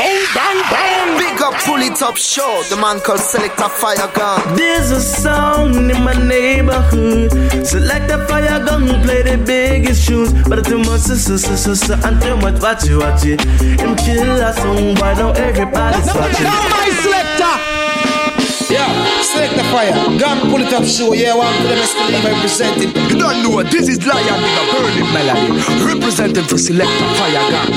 Bang, bang, bang. Big up, pull it up, show. The man called Selector Fire Gun. There's a sound in my neighborhood. Select a fire gun, play the biggest shoes. But too much, sister, sister, sister, and too much, watch it, watch it. Him kill a song, why don't everybody's watching? my selector. Yeah, select the fire. Gun pull it up show. Yeah, one for the best believe I present it. You don't know what this is Lion with a burning melody. Representing for Selector Fire Gang.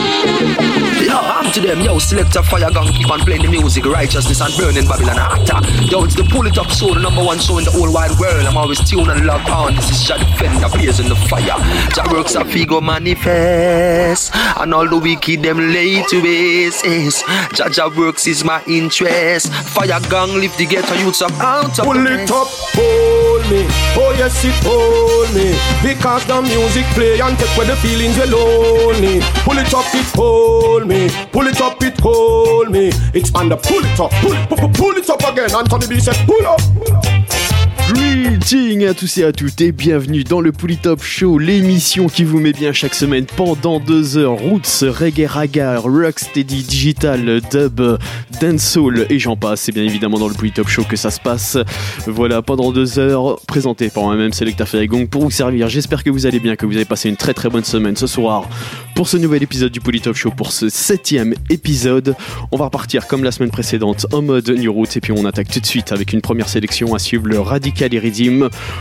Yo, I'm to them, yo, Select Selector Fire Gang, keep on playing the music, righteousness and burning Babylon Actor. Yo, it's the Pull It Up show, the number one show in the whole wide world. I'm always tuned and logged on. This is Jah Defender, blazing the fire. Jah works a Figo manifest, and all the wicked them lay to waste. Jah Jah works is my interest. Fire Gang, lift the ghetto youths up out of Pull it up, hold me. Oh yes, it hold me. Because the music play and take away the feelings you're lonely. Pull it up, it hold me. Pull it up, it hold me. It's on the pull it up, pull it, pull, pull it up again. Anthony B said, pull up. Pull up. Greetings à tous et à toutes et bienvenue dans le Polytop Show, l'émission qui vous met bien chaque semaine pendant deux heures. Roots, reggae, raga, rocksteady, digital, dub, dancehall et j'en passe. C'est bien évidemment dans le Polytop Show que ça se passe. Voilà, pendant deux heures, présenté par moi-même, Selecta Ferrigong, pour vous servir. J'espère que vous allez bien, que vous avez passé une très très bonne semaine ce soir pour ce nouvel épisode du Polytop Show, pour ce septième épisode. On va repartir comme la semaine précédente en mode New Roots et puis on attaque tout de suite avec une première sélection à suivre le Radical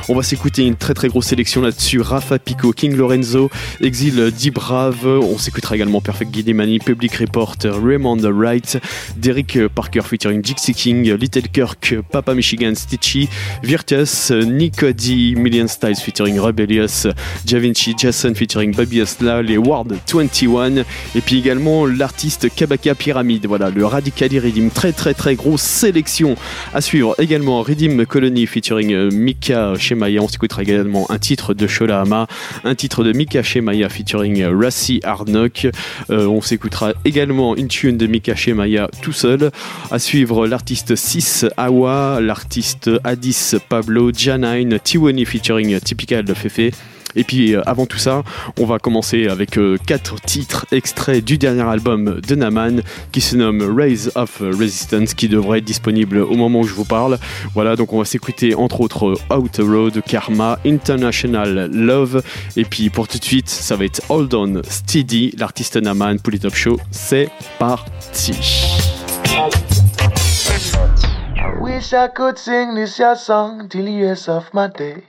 On va s'écouter une très très grosse sélection là-dessus. Rafa Pico, King Lorenzo, Exil D-Brave. On s'écoutera également Perfect Guidemani, Public Report, Raymond Wright, Derek Parker featuring Dixie King, Little Kirk, Papa Michigan, Stitchy, Virtus, Nico D, Million Styles featuring Rebellious, Javinci, Jason featuring Baby Asla, les Ward 21 et puis également l'artiste Kabaka Pyramid. Voilà, le Radical Iridium. Très très très grosse sélection à suivre. Également Redeem Colony featuring euh, Mika Shemaya. On s'écoutera également un titre de Shola Hama, un titre de Mika Shemaya featuring Rassi Arnok. Euh, on s'écoutera également une tune de Mika Shemaya tout seul. À suivre l'artiste 6 Awa, l'artiste Addis Pablo, Janine, Tiwani featuring Typical Fefe. Et puis euh, avant tout ça, on va commencer avec euh, quatre titres extraits du dernier album de Naman qui se nomme Raise of Resistance qui devrait être disponible au moment où je vous parle. Voilà, donc on va s'écouter entre autres Out Road, Karma, International Love et puis pour tout de suite, ça va être Hold On Steady, l'artiste Naman pour les Top Show. C'est parti. Wish I could sing this song till the of my days.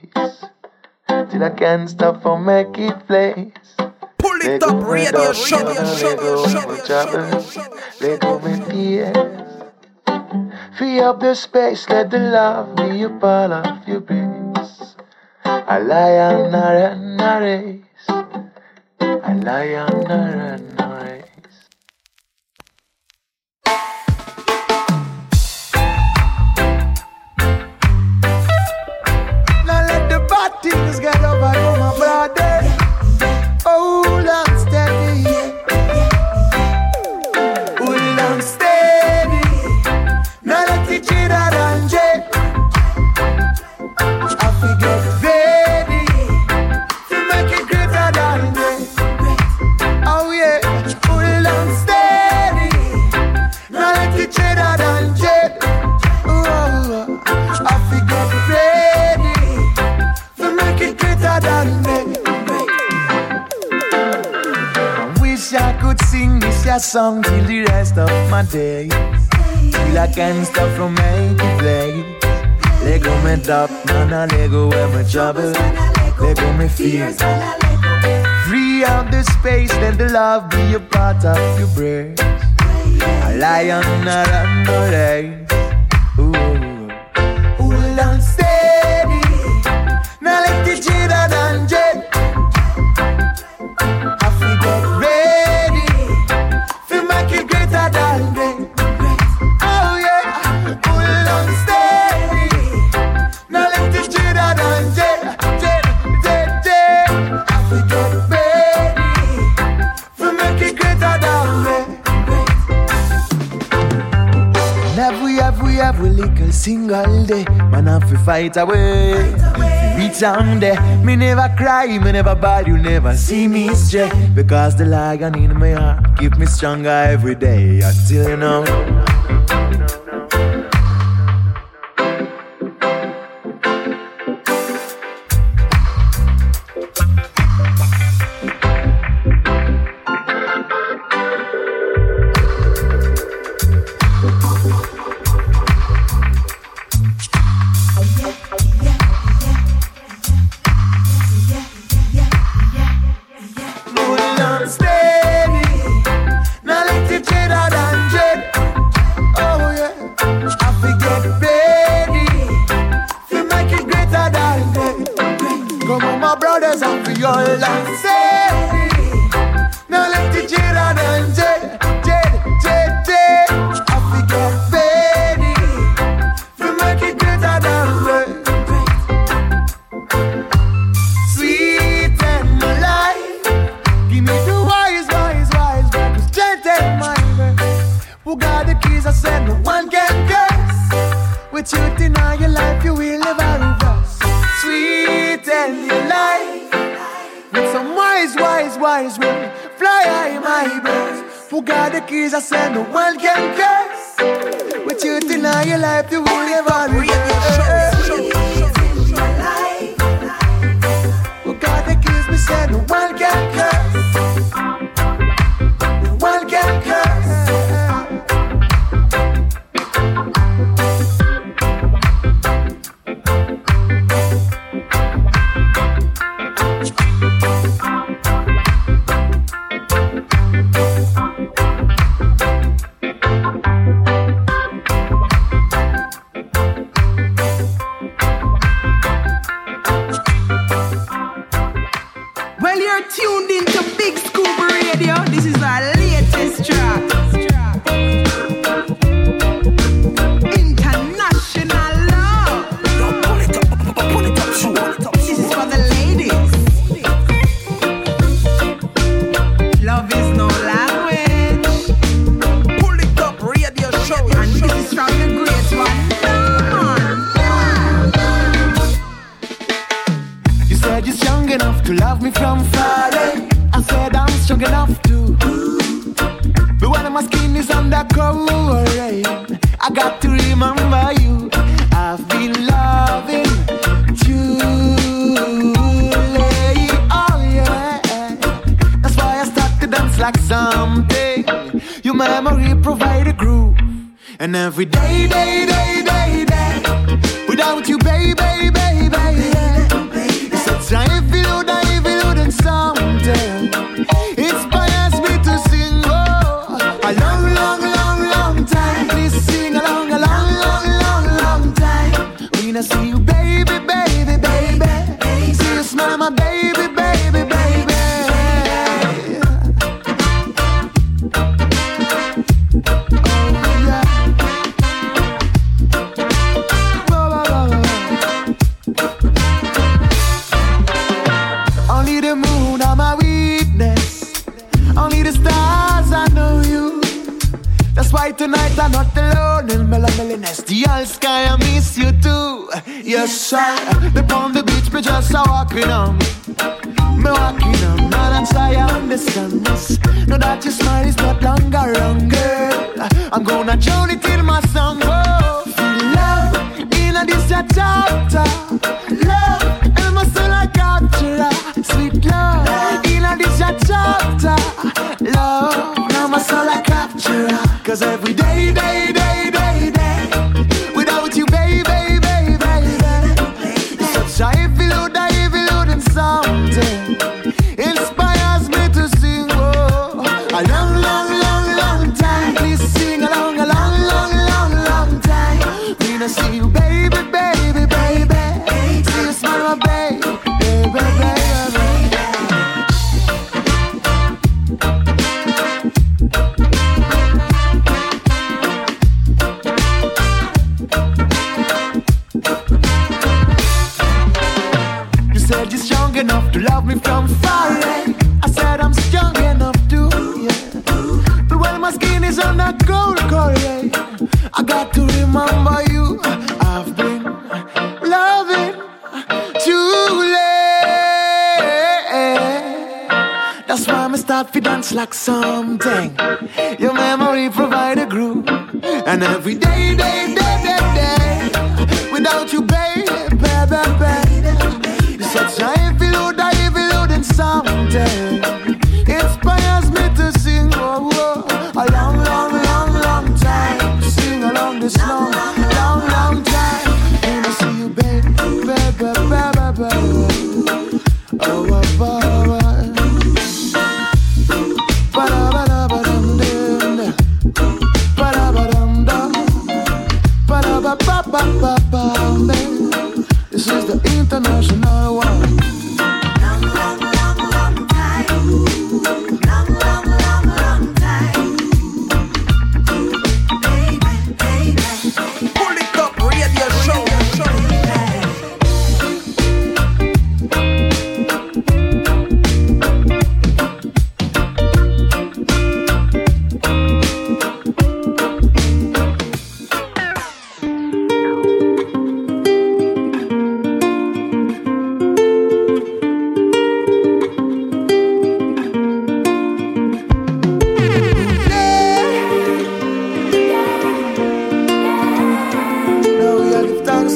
Till I can't stop from make it place. Pull it up, radio show, show, show, me show, go me tears. Free up the space, let the love be a part of your base. I lie on a race. I lie on a things get over you, song till the rest of my days. Till I can't stop from making plays. Lego me top, man, I Lego where my trouble. Lego me fears. Free up the space, let the love be a part of your brain. I lie on a run no fight away. Reach down there, me never cry, me never bad, you never see me stray. Because the lion in my heart keep me stronger every day until now. I got to remember you. I've been loving Julie. Oh, yeah. That's why I start to dance like something. Your memory provide a groove. And every day, day, day, day, day, without you, baby, baby.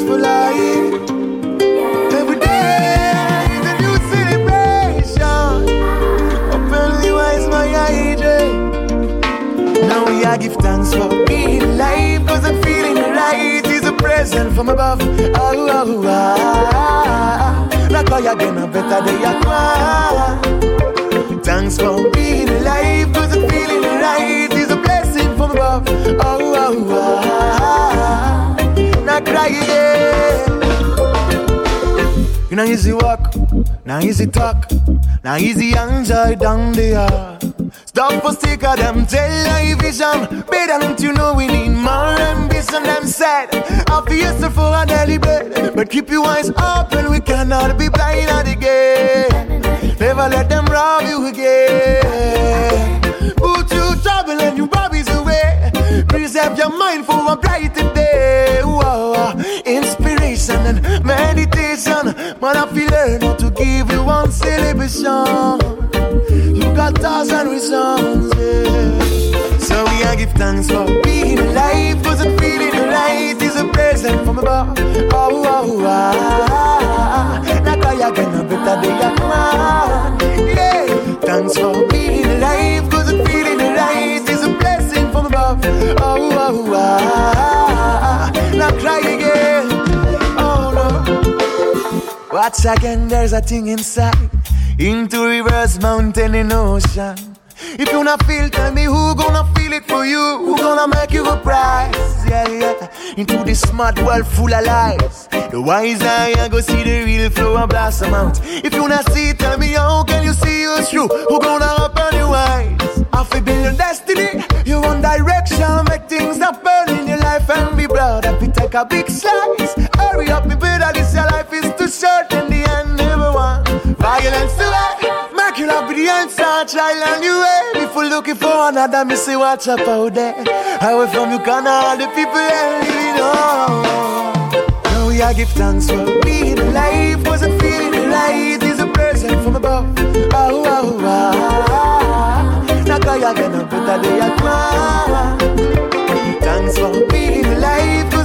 For life. Every day is a new celebration. Openly wise my age. Now we are give thanks for being alive. Cause I'm feeling right is a present from above. Oh, oh, ah. Like how you gonna better day I cry. Thanks for being alive. Cause I'm feeling right is a blessing from above. Oh, oh, ah. Not cry again. You know easy walk, now easy talk, now easy enjoy down there. Stop for stick of them tell your vision. Better than you know we need more ambition. Them said, I feel for a daily bread, but keep your eyes open. We cannot be blind at the gate. Never let them rob you again. Put you trouble and you bobbies away. Preserve your mind for a brighter day. Whoa, Man, I feel learn to give you one celebration. You got thousand reasons, yeah. So we are give thanks for being alive. Cause the feeling right is a present from above. Oh, oh, ah. Not I again, a better day. Yeah. Thanks for being Watch again, there's a thing inside. Into rivers, mountain, and ocean. If you not feel, tell me who gonna feel it for you? Who gonna make you a prize? Yeah, yeah. Into this smart world full of lies. The wise eye go see the real flow and blossom out. If you not see, tell me how can you see us through? Who gonna open your eyes? Feel build your destiny. your one direction, make things happen in your life and be proud. If you take a big slice, hurry up, me better. This your life short, in the end, never want violence to end. Make you with the answer, child and you way. If you're looking for another, me say watch up out there. Away from you, can all the people that living on. Now we are give thanks for being alive. Wasn't feeling right. Is a present from above. Oh, oh, oh. Now ya get better day at Thanks for being alive.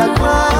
Better day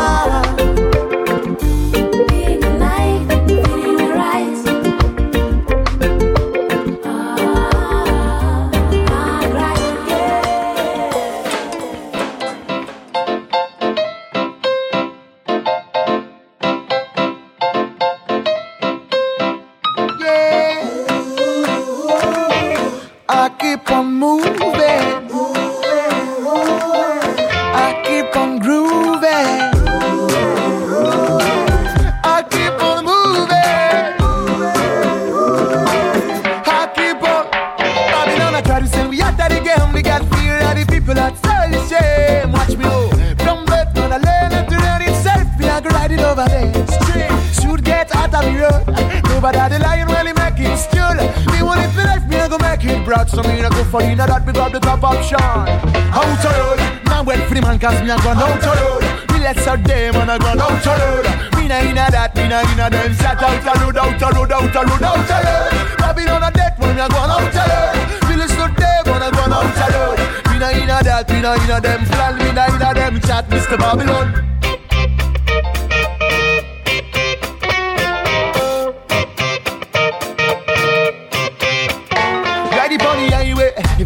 Straight. Should get out of the road. Nobody the lion when he make it still. Me want it for life, me, I go make it broad. So me, I go for you, now that we got the top option. Out of road. Now wait for the man, cause me, I gone out of road. Me let's out there, man, I gone out of road. Me, na inna that, me, na inna them. Shut out of road, out of road, out of road, out of road. Babylon a death, man, me, I gone out of road. Me let's out there, man, I gone out of road. Me, na inna that, me, na inna them. Plan, me, na inna them. Chat, Mr. Babylon.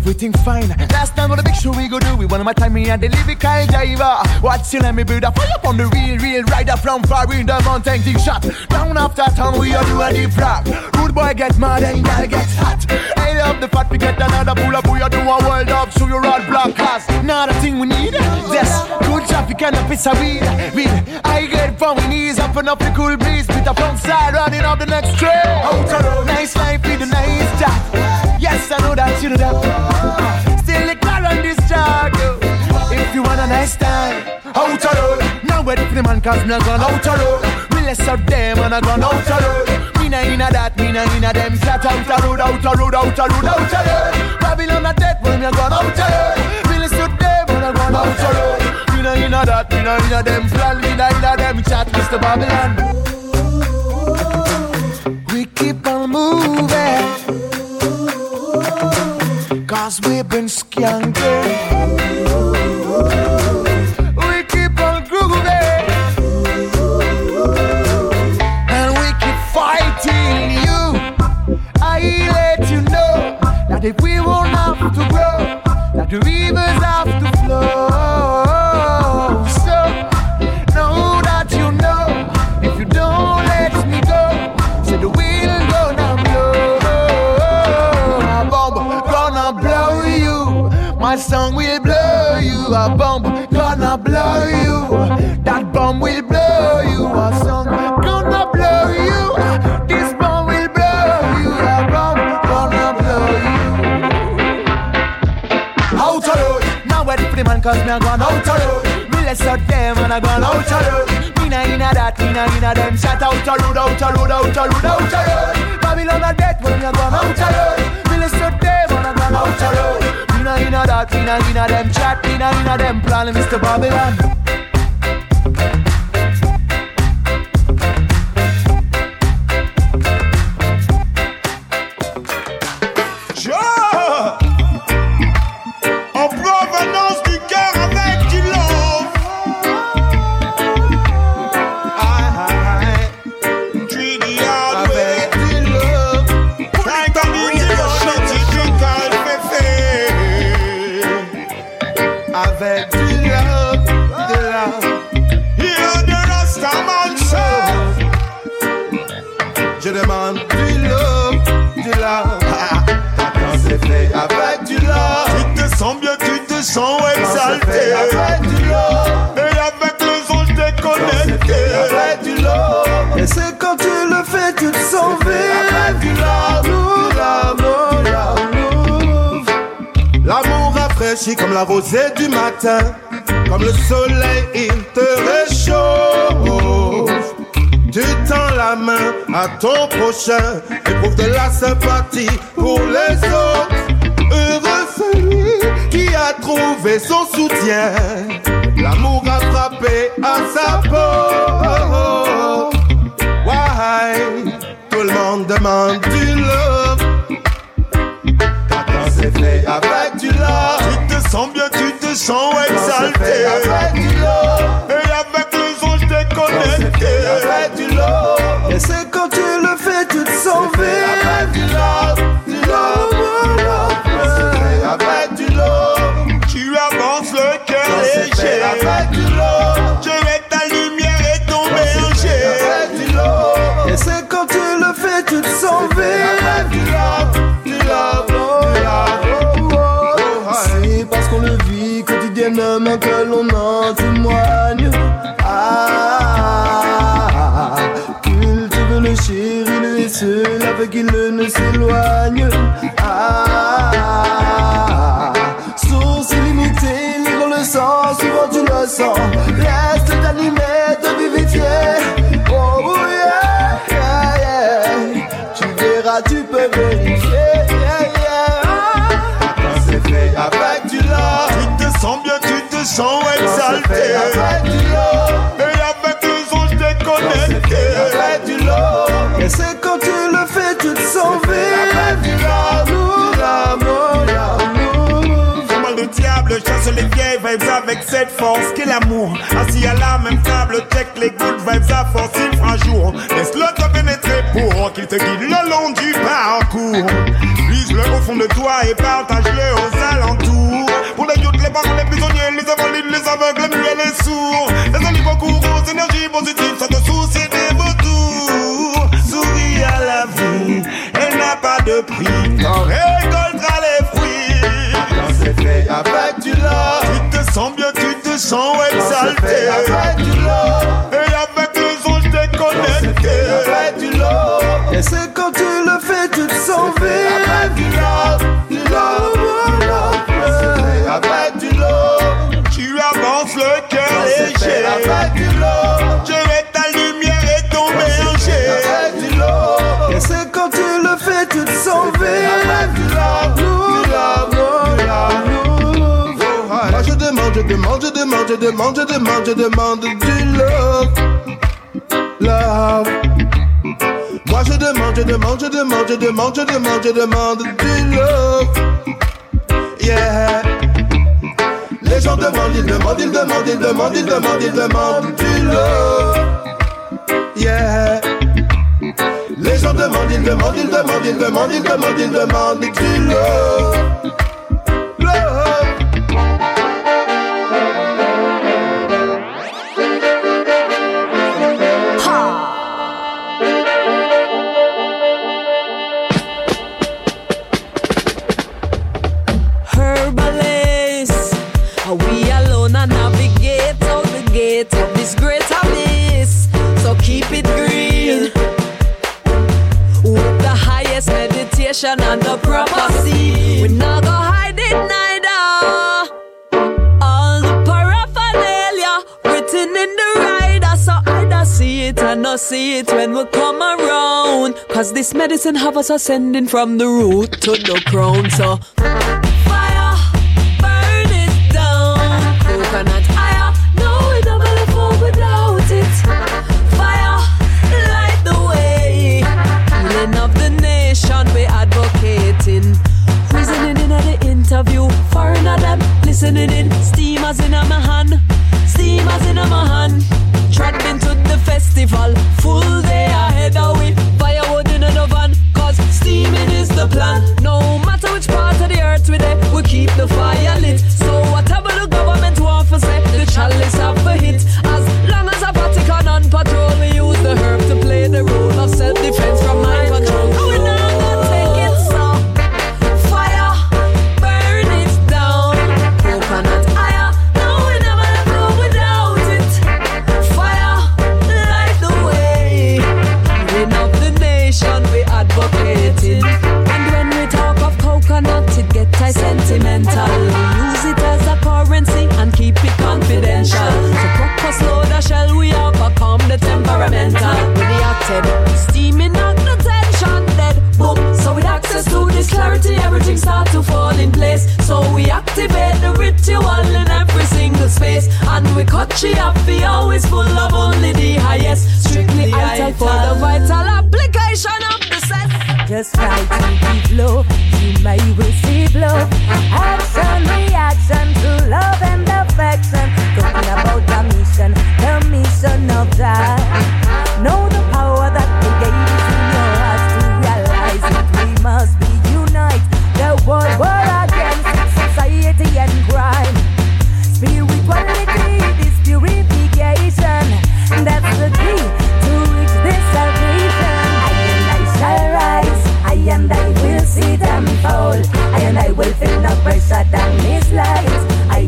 Everything fine. Last time the big show we go do it. One of my time me and the lyrical driver. Watch let me build a fire on the real, real rider from far in the mountain. Dig shot. Down after town we are do a deep rock. Rude boy get mad and I get hot. I love the fact we get another pull up. We are do a world up. So you road block cast. Not a thing we need. Yes, good traffic and a piece of weed. Weed. I get from my knees up and up the cool breeze. With the front side running up the next trail. Nice life with a nice job. Yes, I know that you know that. Still the car on this struggle. If you want a nice time, out of road. Now wait for the man, cause me a gone out of road. We less out them and I gone out of road. Me na inna that, me na inna them. Flat out of road, out of road, out of road, out of road. Babylon a death when me a gone out of road. We less out them and I gone out of road. Me na inna that, me na inna them. Plan, me na inna them. Chat, Mr. Babylon. We keep on moving. Cause we've been skanking. We keep on grooving. And we keep fighting you. I let you know that if we won't have to grow, that the rivers gonna blow you. That bomb will blow you. A song gonna blow you. This bomb will blow you. A bomb gonna blow you. Out of road. Now ready for the man cause me a gone out of road. Me less out them and I gone out of road. Me na inna that, me na inna them. Shut out of road, out of road, out of road, out of road. Babylon a death when me a gone out of road. Me less out them and I gone out of road. Me na inna that, me na inna them. Chat, me na inna them. Plan Mr. Babylon. Exalté avec du love Et avec les anges déconnectés. Avec du love Et c'est quand tu le fais, tu te sens vivre avec du love, love, love. L'amour. Rafraîchit comme la rosée du matin. Comme le soleil, il te réchauffe. Tu tends la main à ton prochain, éprouve de la sympathie pour les autres. A trouvé son soutien. L'amour a frappé à sa peau. Why? Tout le monde demande du love. Quand c'est fait avec du love. Tu te sens bien, tu te sens exalté. Avec du love. Et avec les anges déconnectés. Avec du love. Et c'est quand tu le fais, tu te sens vivre. Avec du love, du love, du love. Avec du love tu avances le cœur léger. Je vais ta lumière et ton berger. Et c'est quand tu le fais, tu te sens C'est oh, oh, oh, parce qu'on le vit quotidiennement que l'on en témoigne. Ah, cultive le chéri, et seul avec il ne s'éloigne. Ah source illimitée, libre le sang, souvent tu le sens. Reste animé de vivifier. Oh yeah, yeah, yeah. Tu verras, tu peux vérifier. Yeah, yeah. Quand c'est fait avec du love. Tu te sens bien, tu te sens exalté. Avec du love. De chasse les vieilles vibes avec cette force qu'est l'amour. Assis à la même table, check les good vibes à force, il fera jour. Laisse-le te pénétrer pour qu'il te guide le long du parcours. Vise-le au fond de toi et partage-le aux alentours. Pour les youths, les parents, les prisonniers, les invalides, les aveugles, les muets, les sourds. Les olives courent aux énergies positives, sans te soucier des vautours. Souris à la vie, elle n'a pas de prix. Bien, tu demande, je demande, je demande, je demande, du love. Love. Moi je demande, je demande, je demande, je demande, je demande, je demande du love. Yeah. Les gens demandent, ils demandent, ils demandent, ils demandent, ils demandent, ils demandent du love. Yeah. Les gens demandent, ils demandent, ils demandent, ils demandent, ils demandent, ils demandent du. Love. See it when we come around. Cause this medicine have us ascending from the root to the crown. So fire, burn it down. Coconut fire, no we never live without it. Fire, light the way. Healing of the nation, we advocating. Reasoning in at the interview, foreign of them listening in. Steamers in my hand, steamers in my hand. Trapped into the festival, full day ahead of we. Firewood in an oven, cause steaming is the plan. No matter which part of the earth we there, we keep the fire lit. So whatever the government want for say, the chalice have for hit. So we activate the ritual in every single space. And we cut she up, be always full of only the highest. Strictly vital for the vital application of the set. Just try to give love, you may receive love. Action, reaction to love and affection. Talking about the mission, the mission of that. Know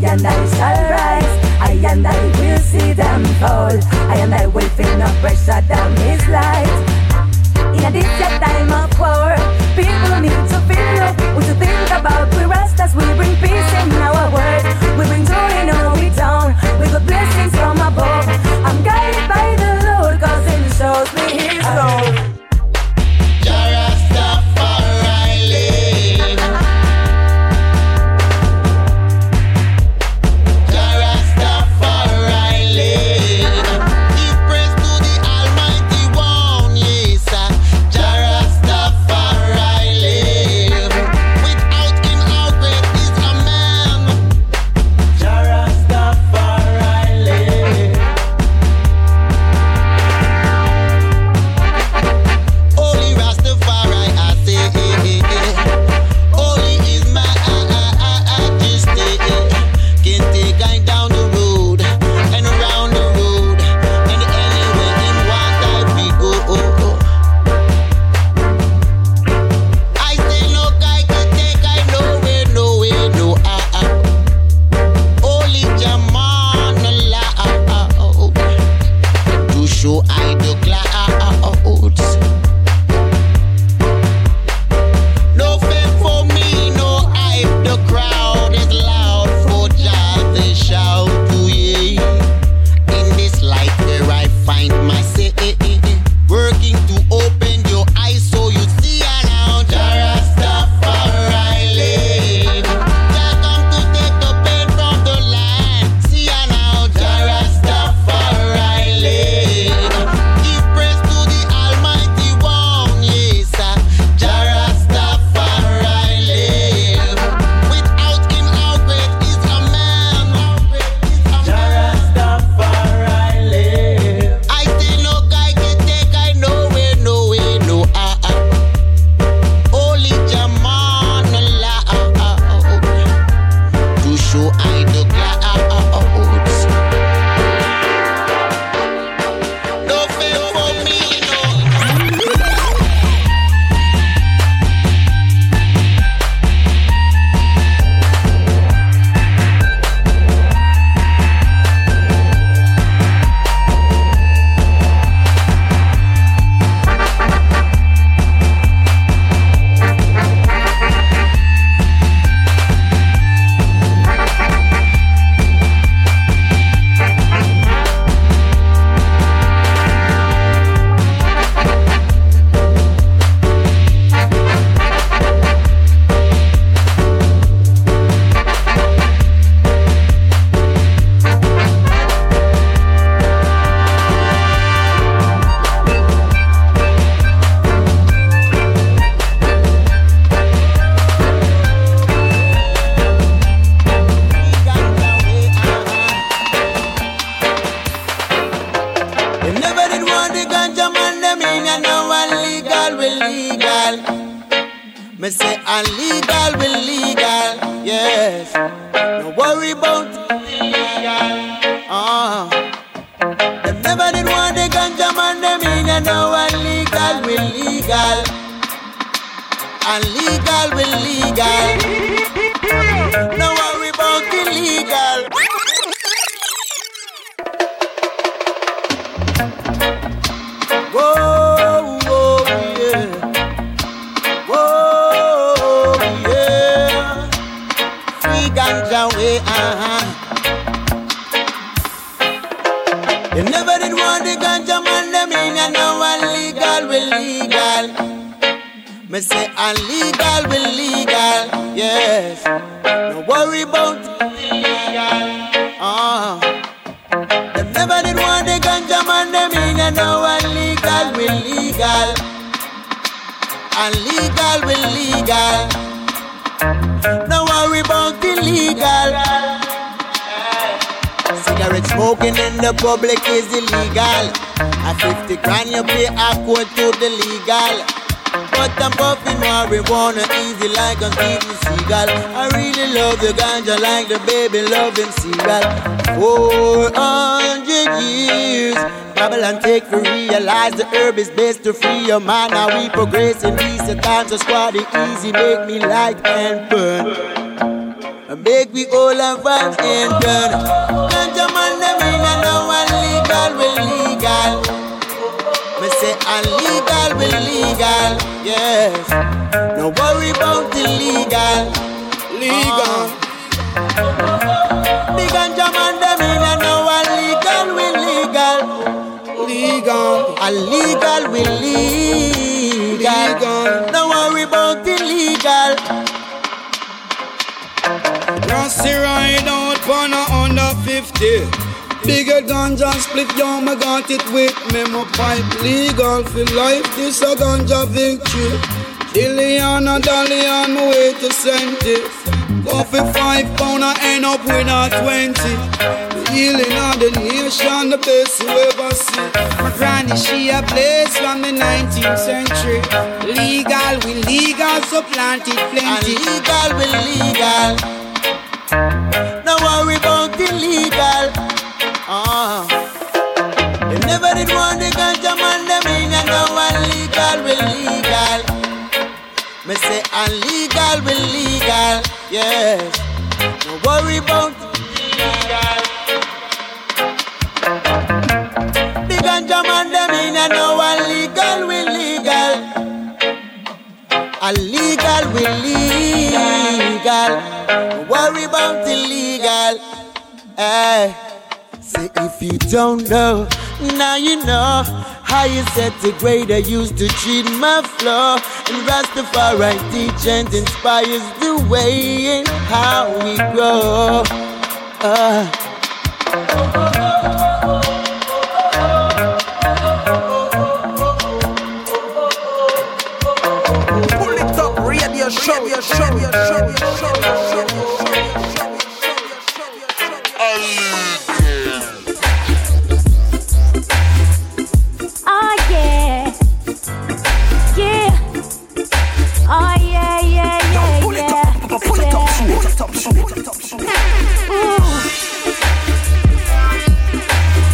and I shall rise. I and I will see them fall. I and I will feel no pressure down his light. In a this time of war, people need to feel what We think about we rest as we bring peace in our world. We bring joy in all we down with the blessings from above. I'm guided by your mind. Now we progress in recent times, so squad it easy, make me light and burn. Make we all have fun and done. Ganja man, I mean, I know legal, we legal. Me say illegal, we legal, yes. No worry about illegal. Legal. Uh-huh. Illegal we legal. No worry about illegal. Just ride out on a under 50. Bigger ganja split, yo, me got it with me. My pipe legal for life, this a ganja victory. Dillian Dalian, my way to Senti. Go for five pound, I end up with a twenty. Healing of the nation, the best you ever see. My granny, she a place from the 19th century. Legal, we legal, so planted plenty. And legal, we legal. No worry about illegal. Uh. They never did want the ganja man, them in and now illegal, we legal. Me say illegal, we legal, yes. No worry about illegal. The ganja man them in and now illegal, we legal. Illegal, we legal. No worry about illegal, eh. Say if you don't know, now you know how you set the grade I used to treat my flow. And Rastafari teach and inspires the way in how we grow. Uh. Show, show, show, show, radio show.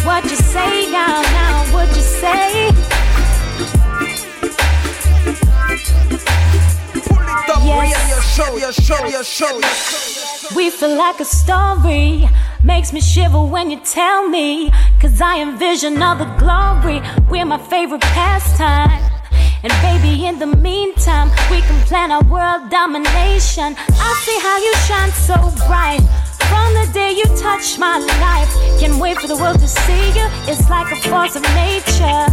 What you say now, now? What you say? Pull Yes. show, radio show, radio show. We feel like a story. Makes me shiver when you tell me. Cause I envision all the glory. We're my favorite pastime. And baby, in the meantime, we can plan our world domination. I see how you shine so bright. From the day you touched my life, can't wait for the world to see you. It's like a force of nature.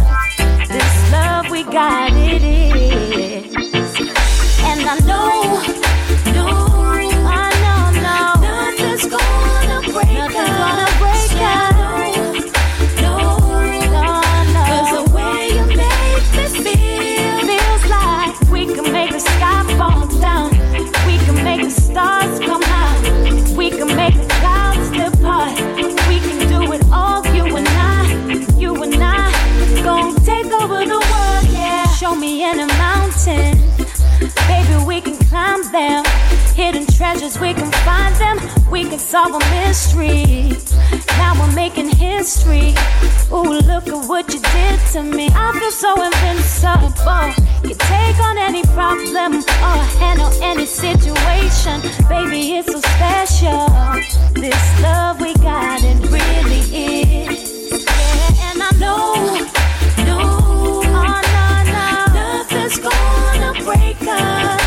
This love we got, it is. And I know, them. Hidden treasures, we can find them. We can solve a mystery. Now we're making history. Ooh, look at what you did to me. I feel so invincible. Can take on any problem or handle any situation. Baby, it's so special. This love we got, it really is. Yeah, and I know, no, oh, no, no, nothing's gonna break us.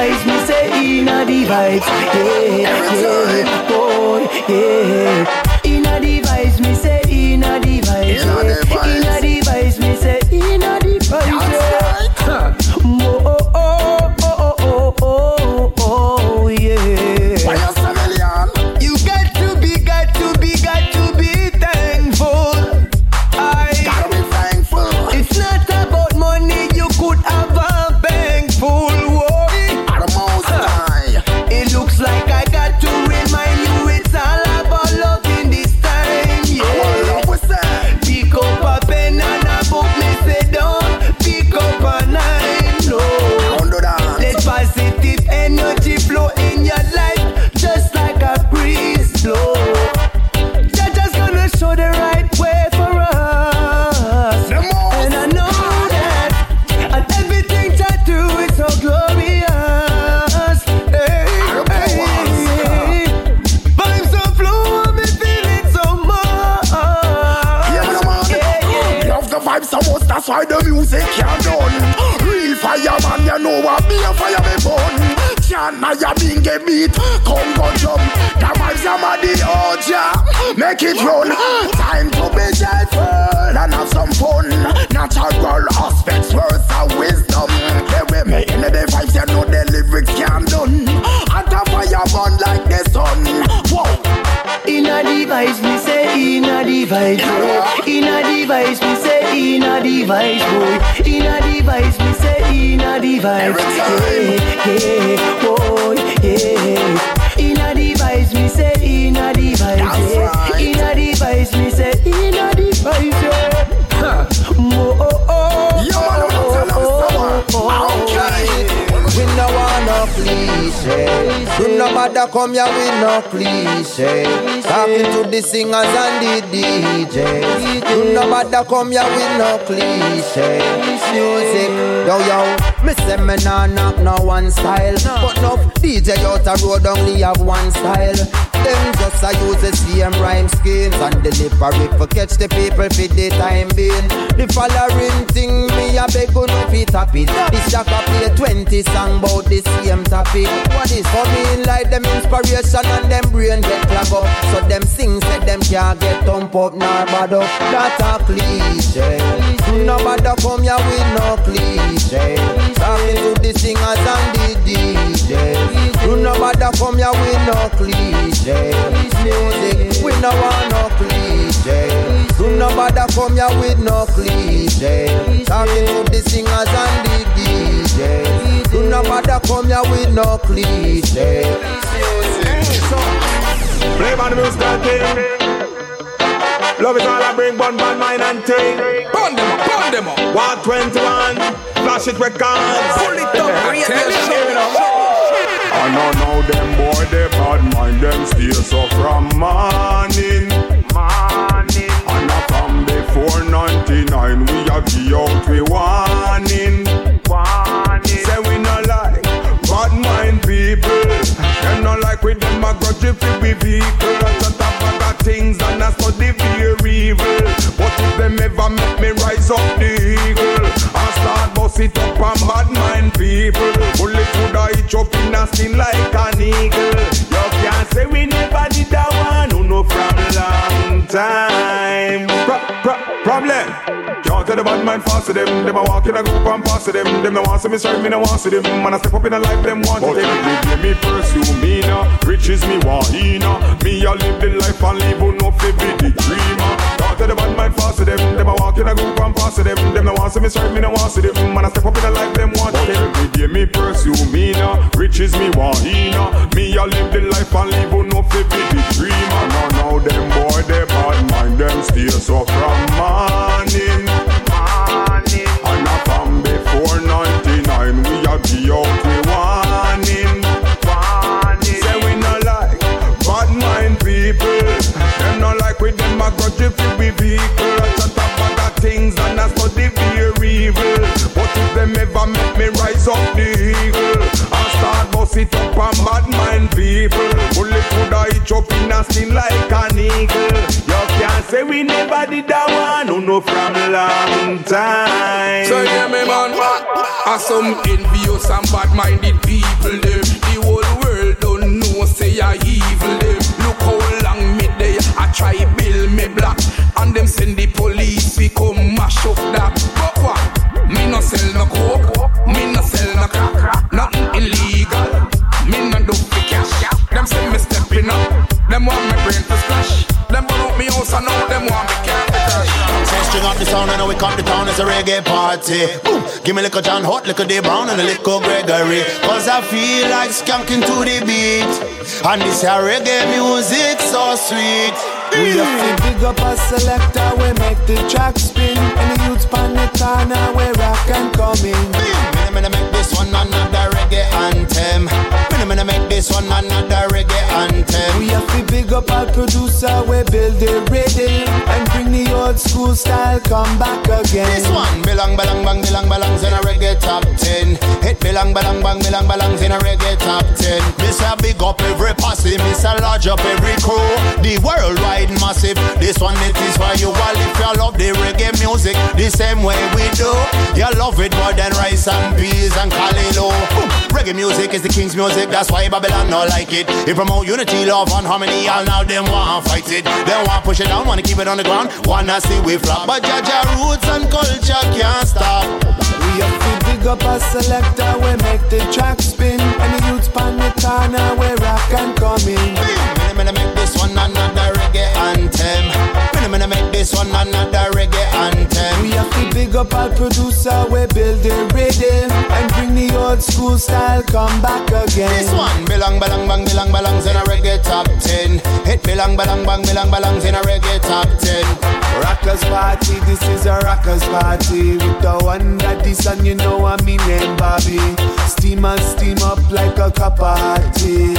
Vibes, me say inna the vibes, yeah, come here with no cliche. Talking to the singers and the DJs. Do no bother come here with no cliche. Music, yo yo. Me say me nah knock no one style, but no DJ out a road only have one style. Them just a use the same rhyme schemes and delivery for catch the people for the time being. The following thing me a beg you no fit tap it. This jacka play 20 song about the same topic. What is for coming like them inspiration and them brain get clog up. So them sing say them can't get thump up nor bad up. That a cliche. Nobody come here with no cliche. Talking to the singers and the DJs. You nobody come here with no cliche. Music, we no want no cliche. You nobody come here with no cliche. Talking to the singers and the DJs. You nobody come here with no cliche. So, play by the music thing. Love is all I bring, one bad mind and ting. Burn them up, burn them up. 121, flash it records. Pull it up, radio I know now now them boy, they bad mind, them stay so from morning. Morning. And I from before 99, we a the out we warning. Warning. Say we no like bad mind people. Them no like with them a grudge if we vehicle. And shut up bag of things and I study fear evil. But if them ever make me rise up the eagle, I start bust it up on bad mind people. Bullet could I up in a skin like an eagle. You can't say we never did that one, No, know from long time. Pro- pro- problem. Can't tell the bad mind fast to them. Them a walk in a group and pass to them. Them no want see me strike, me no want see them. Man, I step up in a life, them want to them. But give me pursue me now. Riches me want he now. Me a live the life and live who no fi be the dreamer. Can't tell the bad mind fast to them. Them a walk in a group and pass to them. Them no want see me strike, me no want see them. Man, I step up in a life, them want to them. But give me pursue me now. Riches me want he now. Me a live the life and live who no fi be the dreamer. Now, now them boy, they them stay so from morning. morning. And I from before 99 We a be out we warning. Say we no like Bad mind people. Them no like with them a grudge if we vehicle. Shut up of things and I study fear evil. But if them ever make me rise up the eagle? I start bust it up on bad mind people Bullet could I up in a skin like an eagle You can't say we never did that one know from long time So yeah, me man, are some envious and bad-minded people them. The whole world don't know say I evil them. Look how long me they I try build me black, and them send the police we come mash up that. But what? Me no sell no coke, brain to splash. Them burn out me house and now them want me can't So string up the sound, I know we come to town, it's a reggae party. Boom, give me little John Hot, little Dave Brown, and a little Gregory. Cause I feel like skanking to the beat. And this here reggae music so sweet. We have to big up a selector, we make the track spin. And the youths pan the corner, we rock and come in. Me me make this one another reggae anthem. Me me make this one another reggae anthem. We have to big up our producer, we build the rhythm. And bring the old school style, come back again. This one belong, belong, bang, belong, belongs in a reggae top 10. It belong, belong, bang, belong, belongs in a reggae top 10. Miss a big up every posse, miss a large up every crew. The worldwide massive, this one it is for you all if you love the reggae music the same way we do. You love it more than rice and peas and callaloo. Reggae music is the king's music, that's why Babylon don't like it. It promote unity, love and harmony, all now them want fight it. They want push it down, wanna keep it on the ground, wanna see we flop. But Jah Jah roots and culture can't stop. We have to big up a selector, we make the track spin. And the youths pan the corner, we rock and come in. Make this one another reggae anthem. Me me make this one another reggae anthem. We have to big up our producer, we build the rhythm. And bring the old school style, come back again. This one belong, belong, bang, belong, belongs in a reggae top 10. It belong, belong, bang, belong, belongs in a reggae top 10. Rockers party, this is a rockers party. With the one that this and you know I mean name Bobby. Steam and steam up like a cup of hot tea.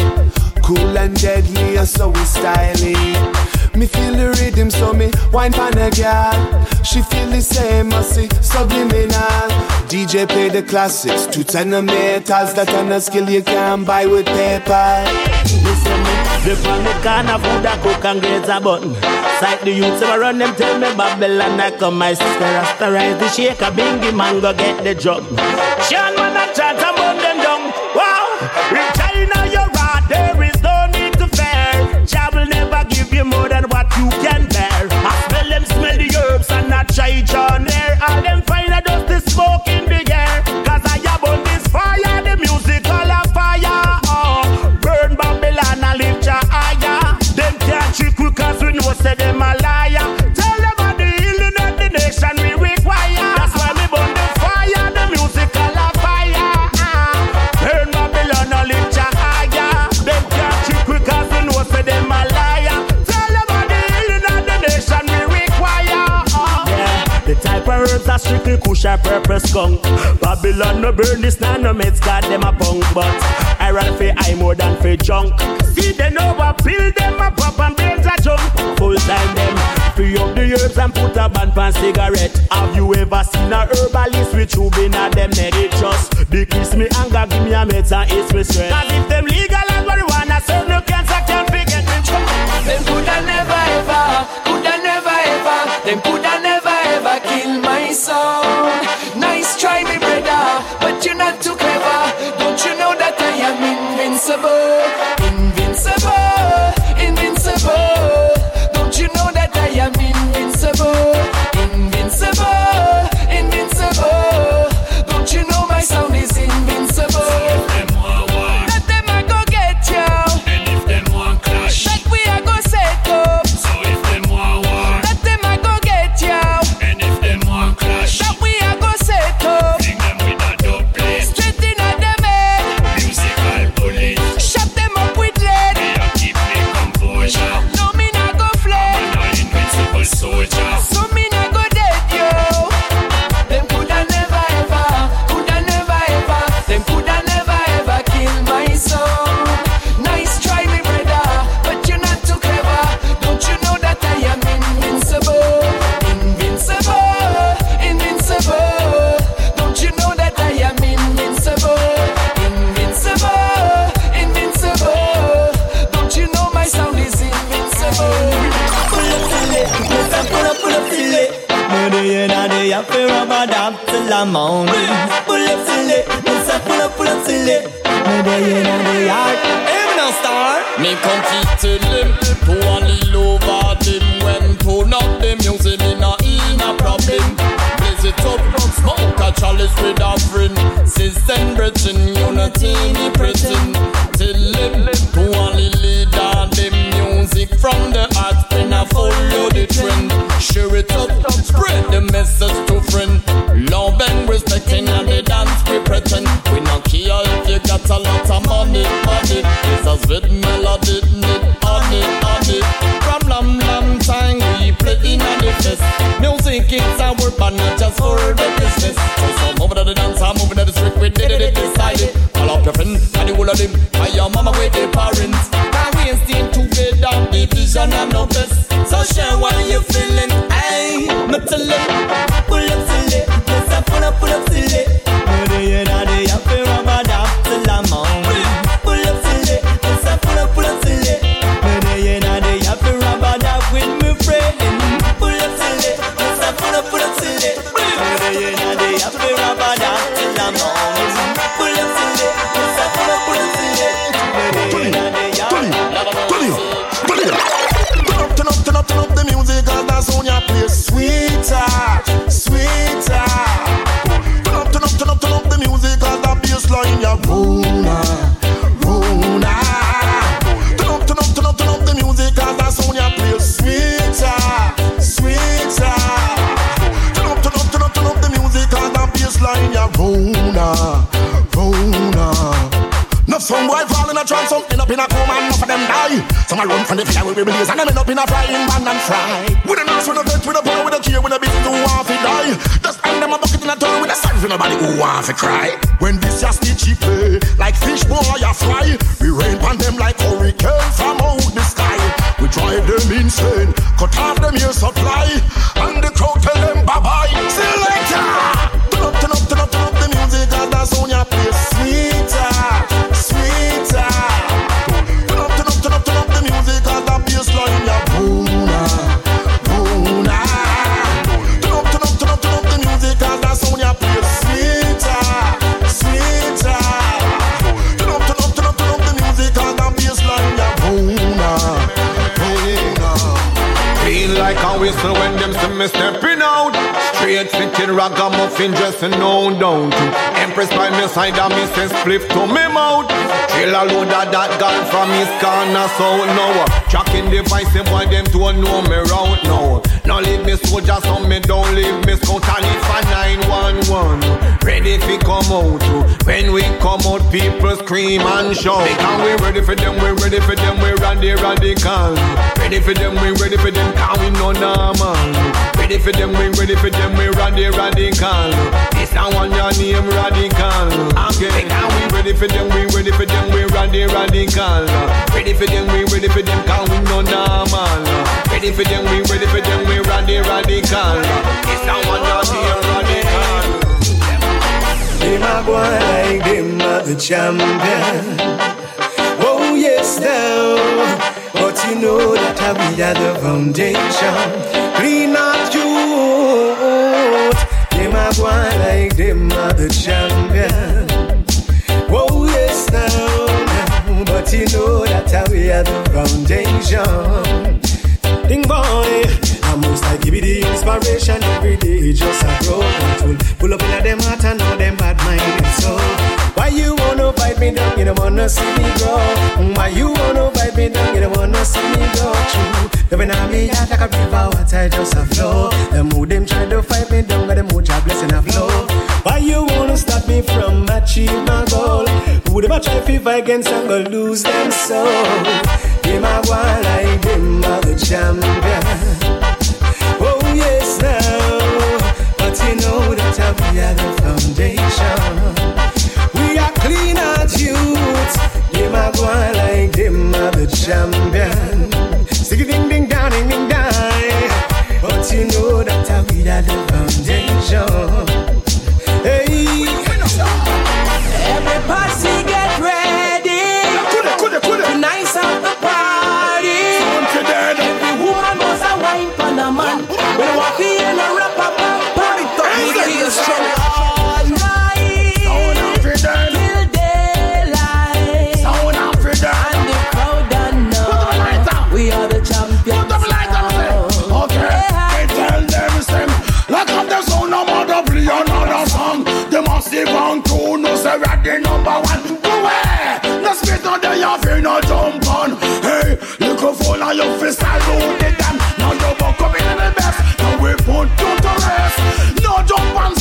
Cool and deadly, so we styling. Me feel the rhythm, so me wine pan a girl. She feel the same, I see subliminal. DJ play the classics, two metals that are a skill you can buy with paper. Listen me, corner food I cook and grades a button. Sight the youths ever run them tell me Babylon I come my sister rasterize the shaker, bingy mango get the drum. Sean man a chant them smell the herbs and not try John air. All them find a dust the smoke in the air. Cause I have on this fire, the music all a fire. Oh, burn Babylon and lift your higher. Them can't trick we cause we know say them a liar. Strictly kush or purple skunk. Babylon no burn this now no meds, God them a punk, but I rather fi I more than fi junk. See they know what build them a pop and brains a junk. Full time them free up the herbs and put a band pan cigarette. Have you ever seen a herbalist with tubing at them neck? It just decrease me anger, give me a meds and ease me stress. Cause if them legalize marijuana, serve no cancer can forget me. Them coulda never ever, coulda never ever, them coulda never sound. Nice try, me brother, but you're not too clever. Don't you know that I am invincible, dub till I'm on. Pull up till it, yes pull up, pull up till it. Murder in a day, I am no star. Me come fi tell them to only love all them when turn up the music me not in a problem. Blaze it up, smoke a chalice with a friend. System brethren, unity me pretend. Tell them to only lead all them music from the heart when I follow the trend. Share it up, spread the message to friend. Love and the dance we pretend. We not care if you got a lot of money, money. It's a sweet melody, need honey, honey. From long, long time we play in the fest. Music is our band, not just for the business. So some moving to the dance, I'm moving to the street, we did it, decided. Call up your friend, and the whole of them. And your mama with the parents. Now we staying together, division and no best. So share what you feeling, hey. Me tell them die. Some a run from the fire the blaze, and them end up in a frying pan and fry. With a nurse, with a vet, with a power, with a care, with a business who want to die. Just hang them a bucket in a tub with a sun for nobody who want to cry. When this just stitchy play, like fish boy a fly, we rain pan them like hurricane. From out the sky. We drive them insane. Cut off them your supply, Straight fitting ragamuffin dressing no down to Empress by me side and me say spliff to me mouth. Chill a load of that girl from his corner so now. Uh, tracking device them boy them don't know me round now. Now leave me soldier so me don't leave me scout and for 911. Ready fi come out. When we come out people scream and shout. Because we ready for them, we ready for them, we ready radical. Ready for them, we ready for them, can we no normal. Ready for them, we ready for them, we ready radical. This a one your name radical. Okay, can we ready for them, we ready for them, we ready radical. Ready for them, we ready for them, can we no normal. Ready for them, we ready for them, we ready radical. This a one your name radical. Them a go like them are the champion. Oh yes, now. But you know that we are the foundation. Clean out youth. Them a boy like them are the champion. Oh yes, now. But you know that we are the foundation. Boy, I must I give you the inspiration every day, just a grow tool. Pull up in them heart and know them bad mind so. Why you wanna fight me down? You don't wanna see me grow. Why you wanna fight me down? You don't wanna see me go through. Living on me heart like a river, water just a flow. The mood them try to fight me down, but the mood job blessing a flow. Why you wanna stop me from achieve my goal? Who them a try to fight against and go lose them soul? Them a go like them are the champion. Oh yes now, but you know that we are the foundation. We are clean as youths. Them a go like them are the champion. It ding ding down, ding ding down. But you know that we are the foundation. Be bound to no say we're the number one. Away, the space not there, you feel no jump on. Hey, look little fool, and you feel salute the them. Now you buck up in the best. Now we put you to rest. No jump and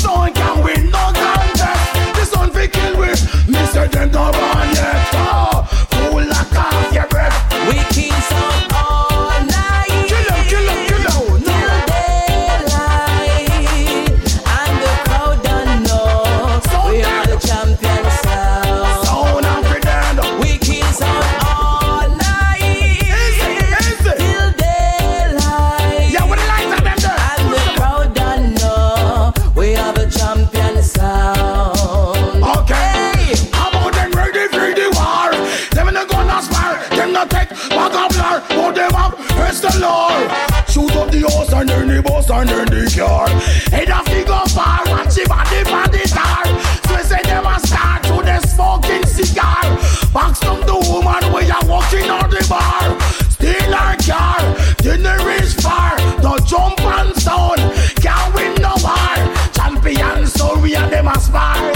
then the bus and then the car. Head off the go far, watch the body the tar. So say them a start to the smoking cigar. Box them the woman where you walking on the bar. Steal her car, dinner is far. The jump and sound, can't win no war. Champion, so we are them a spar.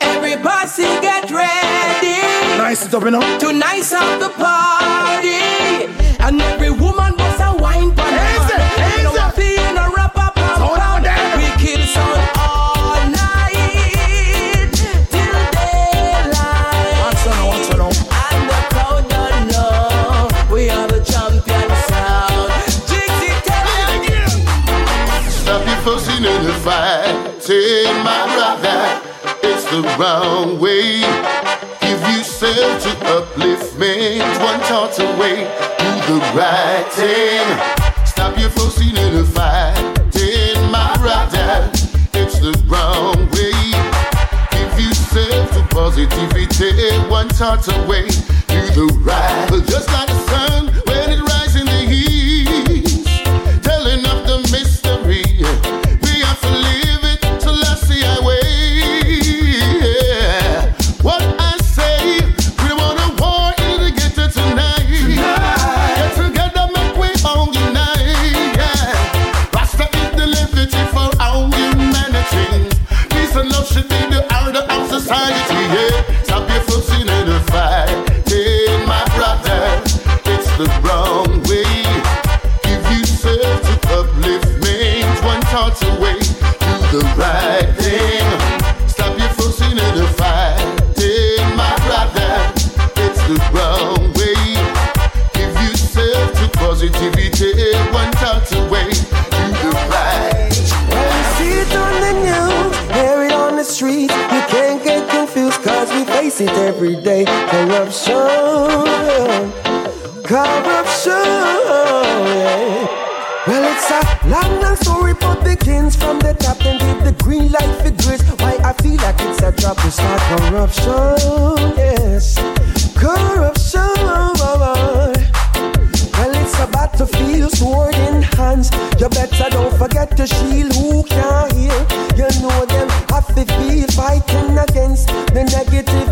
Every posse get ready. Nice it up, you know. Tonight's of the party. Wrong way. Give yourself to upliftment, one thought away. Do the right thing. Stop your fussing and fighting, my brother. It's the wrong way. Give yourself to positivity, one thought away. Do the right, just like the sun to start corruption, yes. Corruption, oh, oh, oh. well, it's a battlefield, sword in hands. You better don't forget to shield who can't hear. You know them have to feel fighting against the negative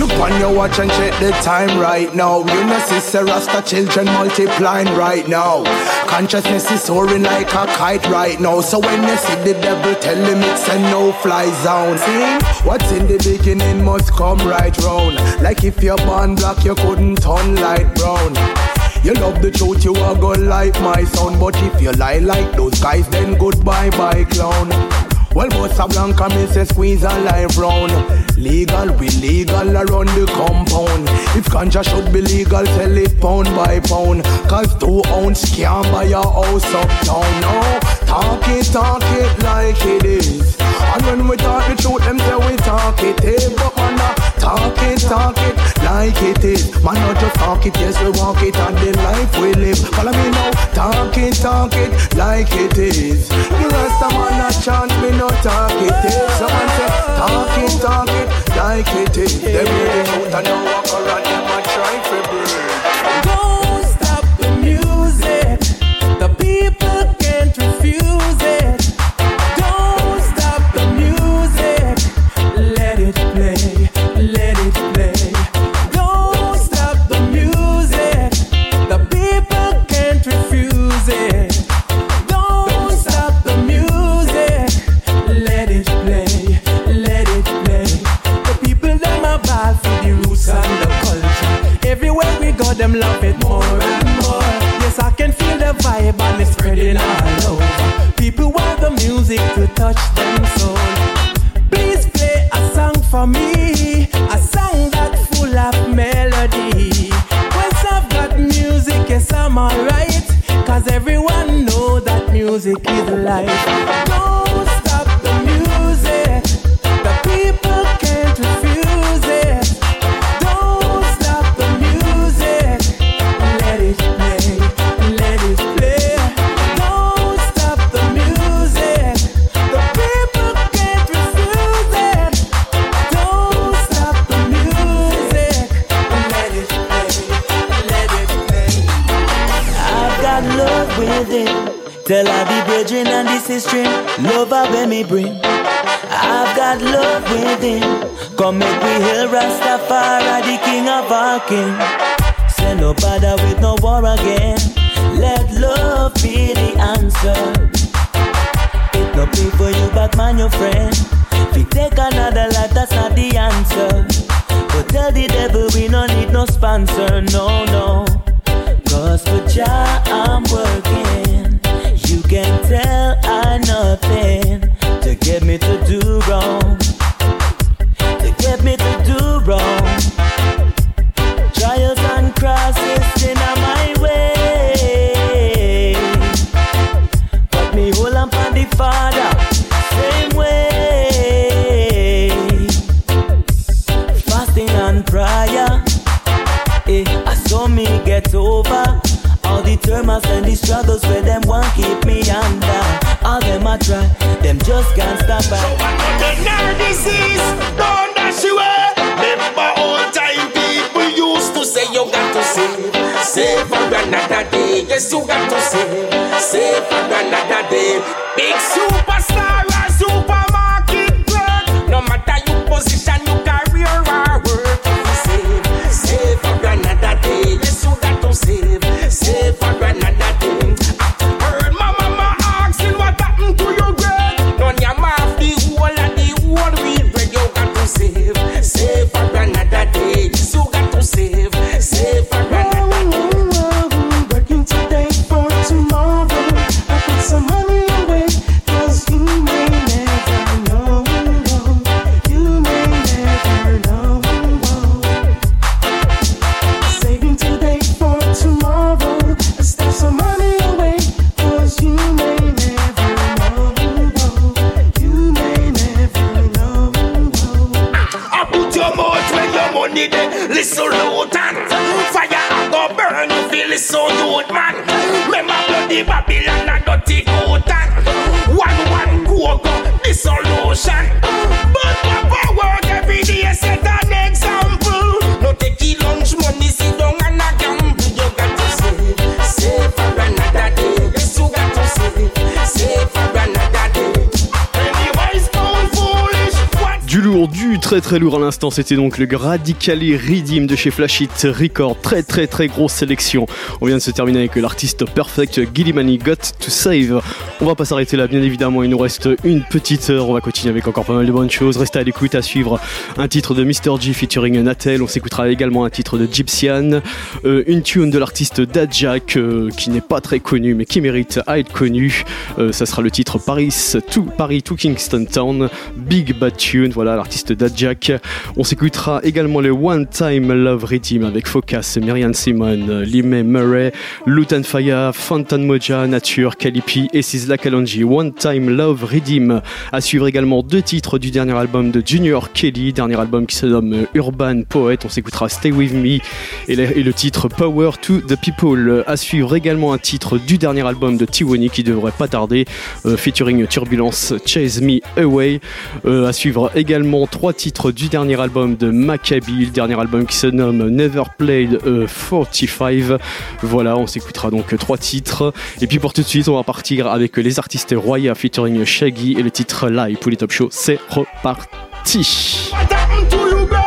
look on your watch and check the time right now. You know, sister Rasta children multiplying right now. Consciousness is soaring like a kite right now. So when you see the devil, tell him it's a no-fly zone. See, what's in the beginning must come right round. Like if you're born black, you couldn't turn light brown. You love the truth, you are gonna like my son. But if you lie like those guys, then goodbye, bye, clown. Well, Bossa Blanca, me say squeeze a life round. Legal, we legal around the compound. If ganja should be legal, sell it pound by pound. Cause two ounce can't buy a house uptown. No, talk it, talk it like it is. And when we talk the truth, them say we talk it. Hey, but man, talk it, talk it like it is. Man, not just talk it, yes, we walk it, and the life we live. Follow me now, talk it, talk it like it is. The rest of man, a chant me no talk it is. Someone say, talk it, talk it like it is. Them hear the truth and now walk around them and try to breathe. Music is life. C'était donc le Radically Redeem de chez Flash It Record. Très très très grosse sélection. On vient de se terminer avec l'artiste Perfect Gillimani Got to Save. On va pas s'arrêter là, bien évidemment, il nous reste une petite heure. On va continuer avec encore pas mal de bonnes choses. Restez à l'écoute à suivre un titre de Mr. G featuring Natel. On s'écoutera également un titre de Gypsian, euh, une tune de l'artiste Dadjack euh, qui n'est pas très connu mais qui mérite à être connu. Euh, ça sera le titre Paris to Paris to Kingston Town, Big Bad Tune. Voilà l'artiste Dadjack. On s'écoutera également le One Time Love Rhythm avec Focus, Myriam Simon, Limay Murray, Lutan Faya, Fantan Moja, Nature, Kalipi et Sizzla Kalonji. One Time Love Rhythm. À suivre également deux titres du dernier album de Junior Kelly, dernier album qui se nomme Urban Poet. On s'écoutera Stay With Me et le, titre Power to the People. À suivre également un titre du dernier album de Tiwani qui devrait pas tarder, euh, featuring Turbulence, Chase Me Away. Euh, à suivre également trois titres du dernier album de Maccabi, le dernier album qui se nomme Never Played euh, 45. Voilà, on s'écoutera donc trois titres. Et puis pour tout de suite, on va partir avec les artistes Roya featuring Shaggy et le titre Live pour les Top Show. C'est reparti. What happened to you, girl?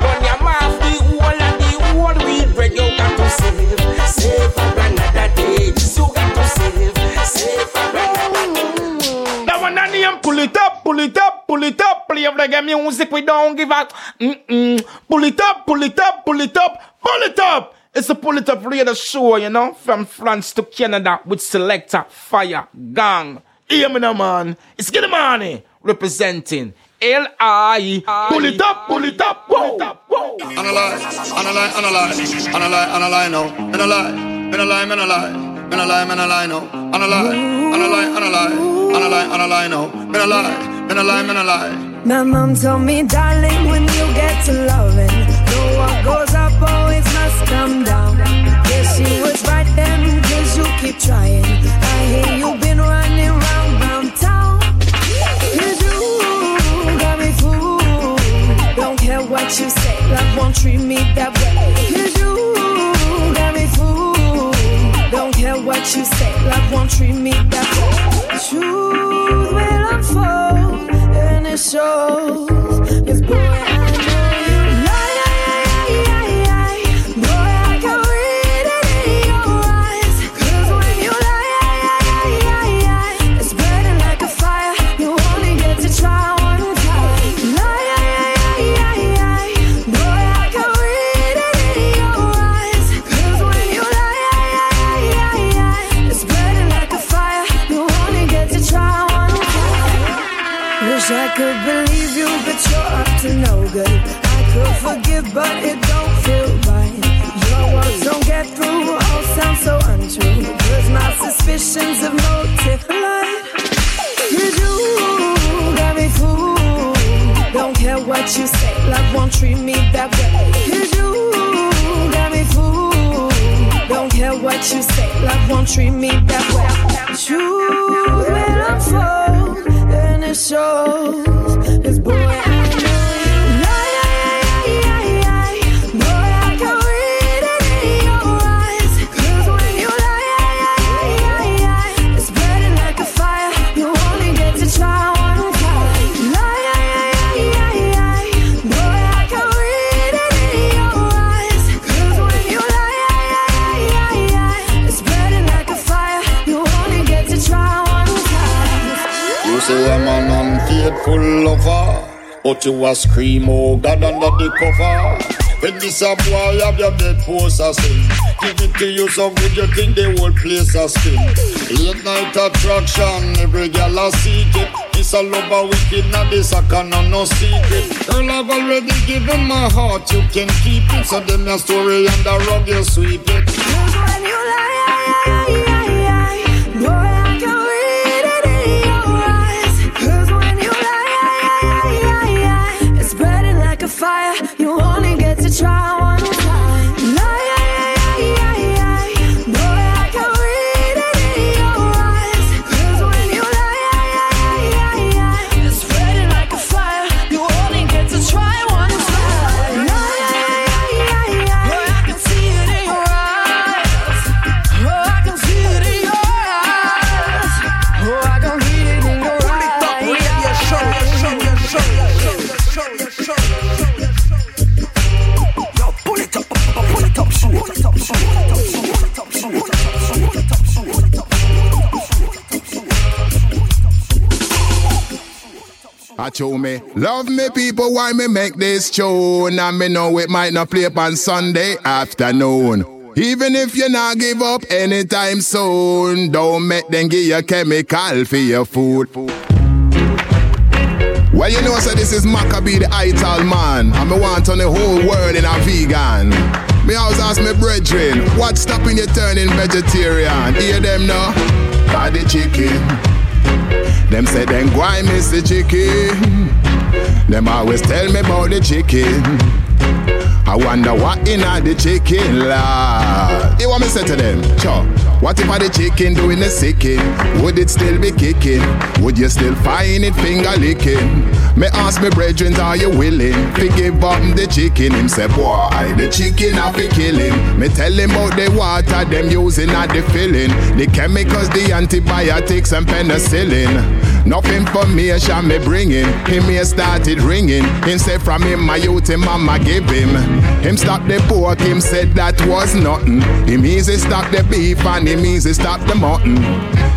Run your mouth, the whole and the whole wheat bread you got to save. Save for another day. This you got to save. Save for another day. That one and name, pull it up, pull it up, pull it up. Play reggae music, we don't give up. Mm-mm. Pull it up, pull it up, pull it up, pull it up. It's a pull it up radio show, you know, from France to Canada with selector Fire Gang. Hear me now, man. It's Get Money representing L.I. Pull it up, pull it up, pull it up, whoa. Analyze, analyze, analyze, analyze, analyze, no. Analyze, analyze, analyze, analyze, analyze, no. Analyze, analyze, analyze, analyze, analyze, no. Analyze, analyze, analyze. My mom told me, darling, when you get to loving, no what goes must come down. Yes, she was right then, cause you keep trying. I hear you've been running round, round town. Cause you got me fooled. Don't care what you say, love won't treat me that way. Cause you got me fooled. Don't care what you say, love won't treat me that way. Truth will unfold and it shows. Yes, boy, I but it don't feel right. Your words don't get through, all sound so untrue. Cause my suspicions of motive. Cause you got me fooled. Don't care what you say, love won't treat me that you got me fooled. Don't care what you say, love won't treat me that way. Truth will unfold, and it shows. Unfaithful lover, but you a scream, oh God, under the cover. When this a boy have your dead post a sing Give it to you so good you think the whole place a spin. Late night attraction, every girl a seek it This a lover wicked, not this a can no secret. Girl I've already given my heart, you can keep it. So them your story and the rug you sweep it You only get to try one Show me, love me people, why me make this tune? And me know it might not play up on Sunday afternoon. Even if you not give up anytime soon, don't make them give you chemical for your food. Well, you know, so this is Macka B the Ital man. And me want on the whole world in a vegan. Me always ask me brethren, what's stopping you turning vegetarian? Hear them now? By the chicken. Them say them why miss the chicken. Them always tell me about the chicken. I wonder what in the chicken lad. You want me say to them? Sure. What if I the chicken doing the sicking? Would it still be kicking? Would you still find it finger licking? Me ask me brethren, are you willing to give up the chicken? Him say, boy, the chicken have to kill him. Me tell him about the water them using at the filling, the chemicals, the antibiotics and penicillin. Enough information me bringing. Him here started ringing. Him said from him my youth him mama give him. Him stop the pork. Him said that was nothing. Him easy stop the beef and him easy stop the mutton.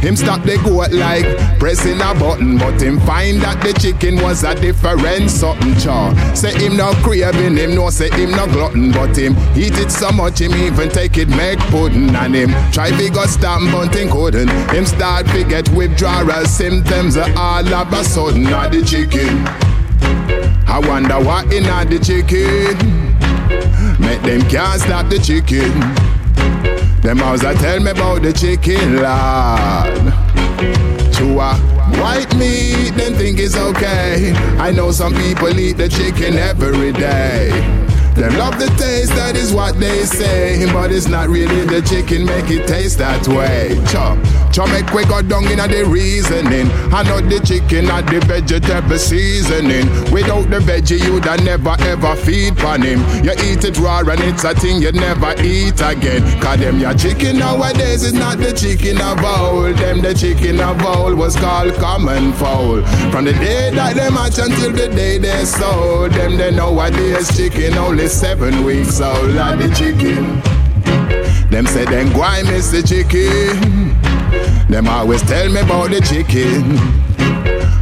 Him stop the goat like pressing a button, but him find that the chicken was a different something. Chaw. Say him no craving, him no say him no glutton, but him eat it so much him even take it make pudding and him try figure stop but him couldn't. Him start to get withdrawal symptoms all of a sudden of the chicken. I wonder what in the chicken. Make them can't stop the chicken. Them house a tell me about the chicken, lad. Chua. White meat, them think it's okay. I know some people eat the chicken every day. Them love the taste, that is what they say. But it's not really the chicken, make it taste that way. Chop, chop, make we go down in the reasoning. I know the chicken or the vegetable seasoning. Without the veggie, you'd never ever feed on him. You eat it raw and it's a thing you never eat again. Cause them your chicken nowadays is not the chicken of old. Them the chicken of old was called common fowl. From the day that they match until the day they sold. Them they nowadays chicken only seven weeks old. Like the chicken. Them say them why miss the chicken. Them always tell me about the chicken.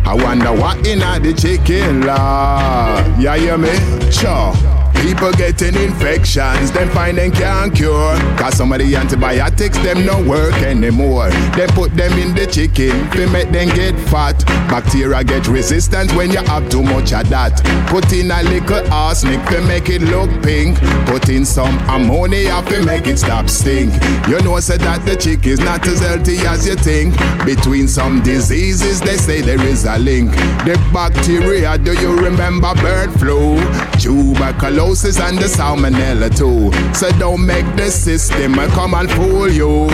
I wonder what in the chicken, Lord. Yeah, hear me? Sure. People getting infections, them find them can't cure. Cause some of the antibiotics, them no work anymore. They put them in the chicken, to make them get fat. Bacteria get resistant when you have too much of that. Put in a little arsenic to make it look pink. Put in some ammonia to make it stop stink. You know, say that the chick is not as healthy as you think. Between some diseases, they say there is a link. The bacteria, do you remember bird flu? Tuberculosis and the salmonella too. So don't make the system come and fool you.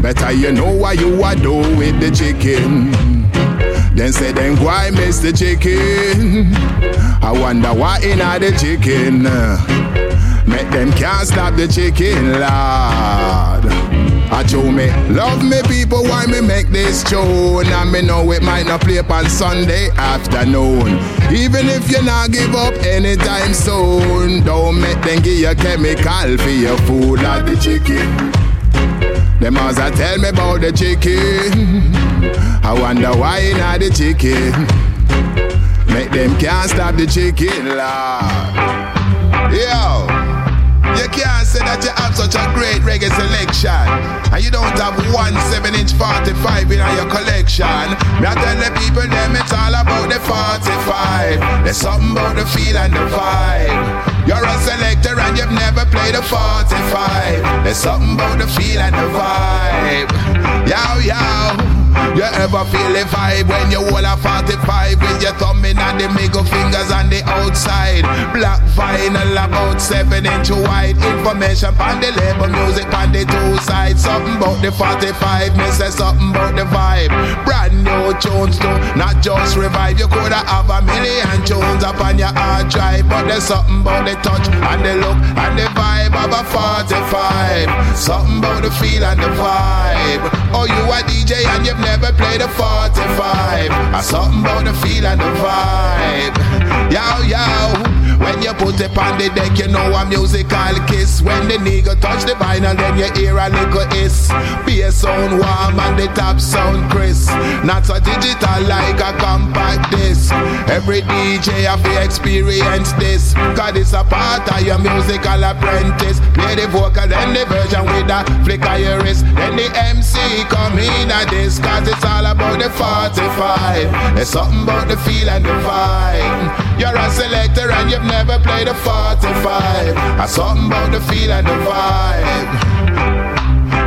Better you know what you are do with the chicken. Then say then why miss the chicken? I wonder why in the chicken. Make them can't stop the chicken, Lord. I told me, love me people, why me make this tune? And me know it might not play up on Sunday afternoon. Even if you not give up anytime soon, don't make them give you chemical for your food like the chicken. Them as I tell me about the chicken. I wonder why not the chicken. Make them can't stop the chicken, Lord. Yo. You can't say that you have such a great reggae selection and you don't have one 7 inch 45 in your collection. Me I tell the people them it's all about the 45. There's something about the feel and the vibe. You're a selector and you've never played a 45. There's something about the feel and the vibe. Yow, yow. You ever feel the vibe when you hold a 45 with your thumb in and the middle fingers on the outside? Black vinyl about 7 inch wide. Information on the label, music on the two sides. Something about the 45, me say something about the vibe. Brand new tunes too, not just revive. You coulda have a million tunes up on your hard drive, but there's something about the touch and the look and the vibe of a 45. Something about the feel and the vibe. Oh, you a DJ and you've never played a 45. I something about the feel and the vibe. Yow, yow. When you put it on the deck, you know a musical kiss. When the nigga touch the vinyl, then you hear a little hiss. Bass sound warm and the top sound crisp. Not so digital like a compact disc. Every DJ have to experience this. Cause it's a part of your musical apprentice. Play the vocal, then the version with a flick of your wrist. Then the MC come in at this. Cause it's all about the 45. There's something about the feel and the vibe. You're a selector and you've never played a 45. I something about the feel and the vibe.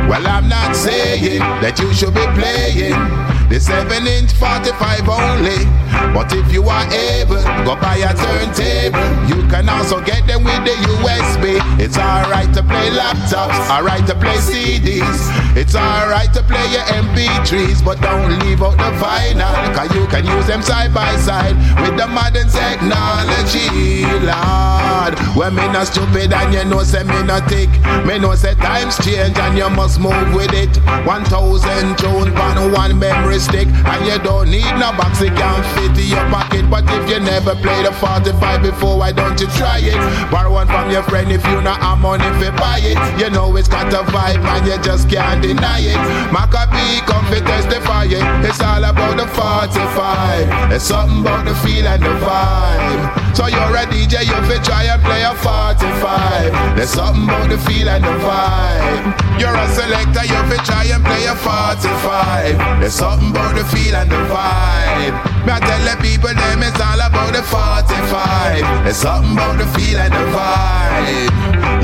Well, I'm not saying that you should be playing the 7 inch 45 only. But if you are able, go buy a turntable. You can also get them with the USB. It's alright to play laptops, alright to play CDs. It's alright to play your MP3s, but don't leave out the vinyl. Cause you can use them side by side with the modern technology, Lord. When me not stupid and you know say me not thick. Me know say times change and you must move with it. 1000 tune on one memory stick. And you don't need no box, it can fit in your pocket. But if you never played a 45 before, why don't you try it? Borrow one from your friend if you not have money to buy it. You know it's got a vibe and you just can't deny it. Macka B come to testify it. It's all about the 45. It's something about the feel and the vibe. So you're a DJ, you fit try and play a 45. There's something about the feel and the vibe. You're a selector, you fit try and play a 45. There's something about the feel and the vibe. Me I tell the people them it's all about the 45. There's something about the feel and the vibe.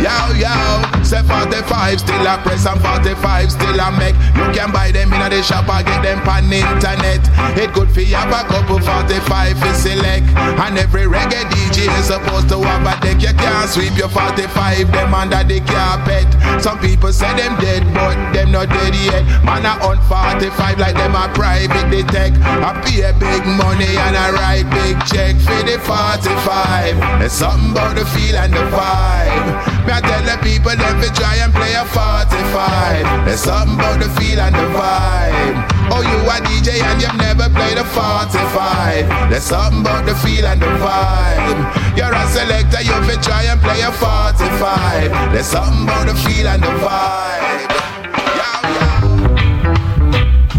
Yow yow, say 45 still a press and 45 still a make. You can buy them in the shop or get them on internet. It good for have a couple 45 to select. And every reggae DJ is supposed to have a deck. You can't sweep your 45 them under the carpet. Some people say them dead, but them not dead yet. Man a on 45 like them a private detect. I pay big money and I write big check for the 45. There's something about the feel and the vibe. Me I tell the people them fi try and play a 45. There's something about the feel and the vibe. Oh, you a DJ and you've never played a 45. There's something about the feel and the vibe. You're a selector, you fi try and play a 45. There's something about the feel and the vibe.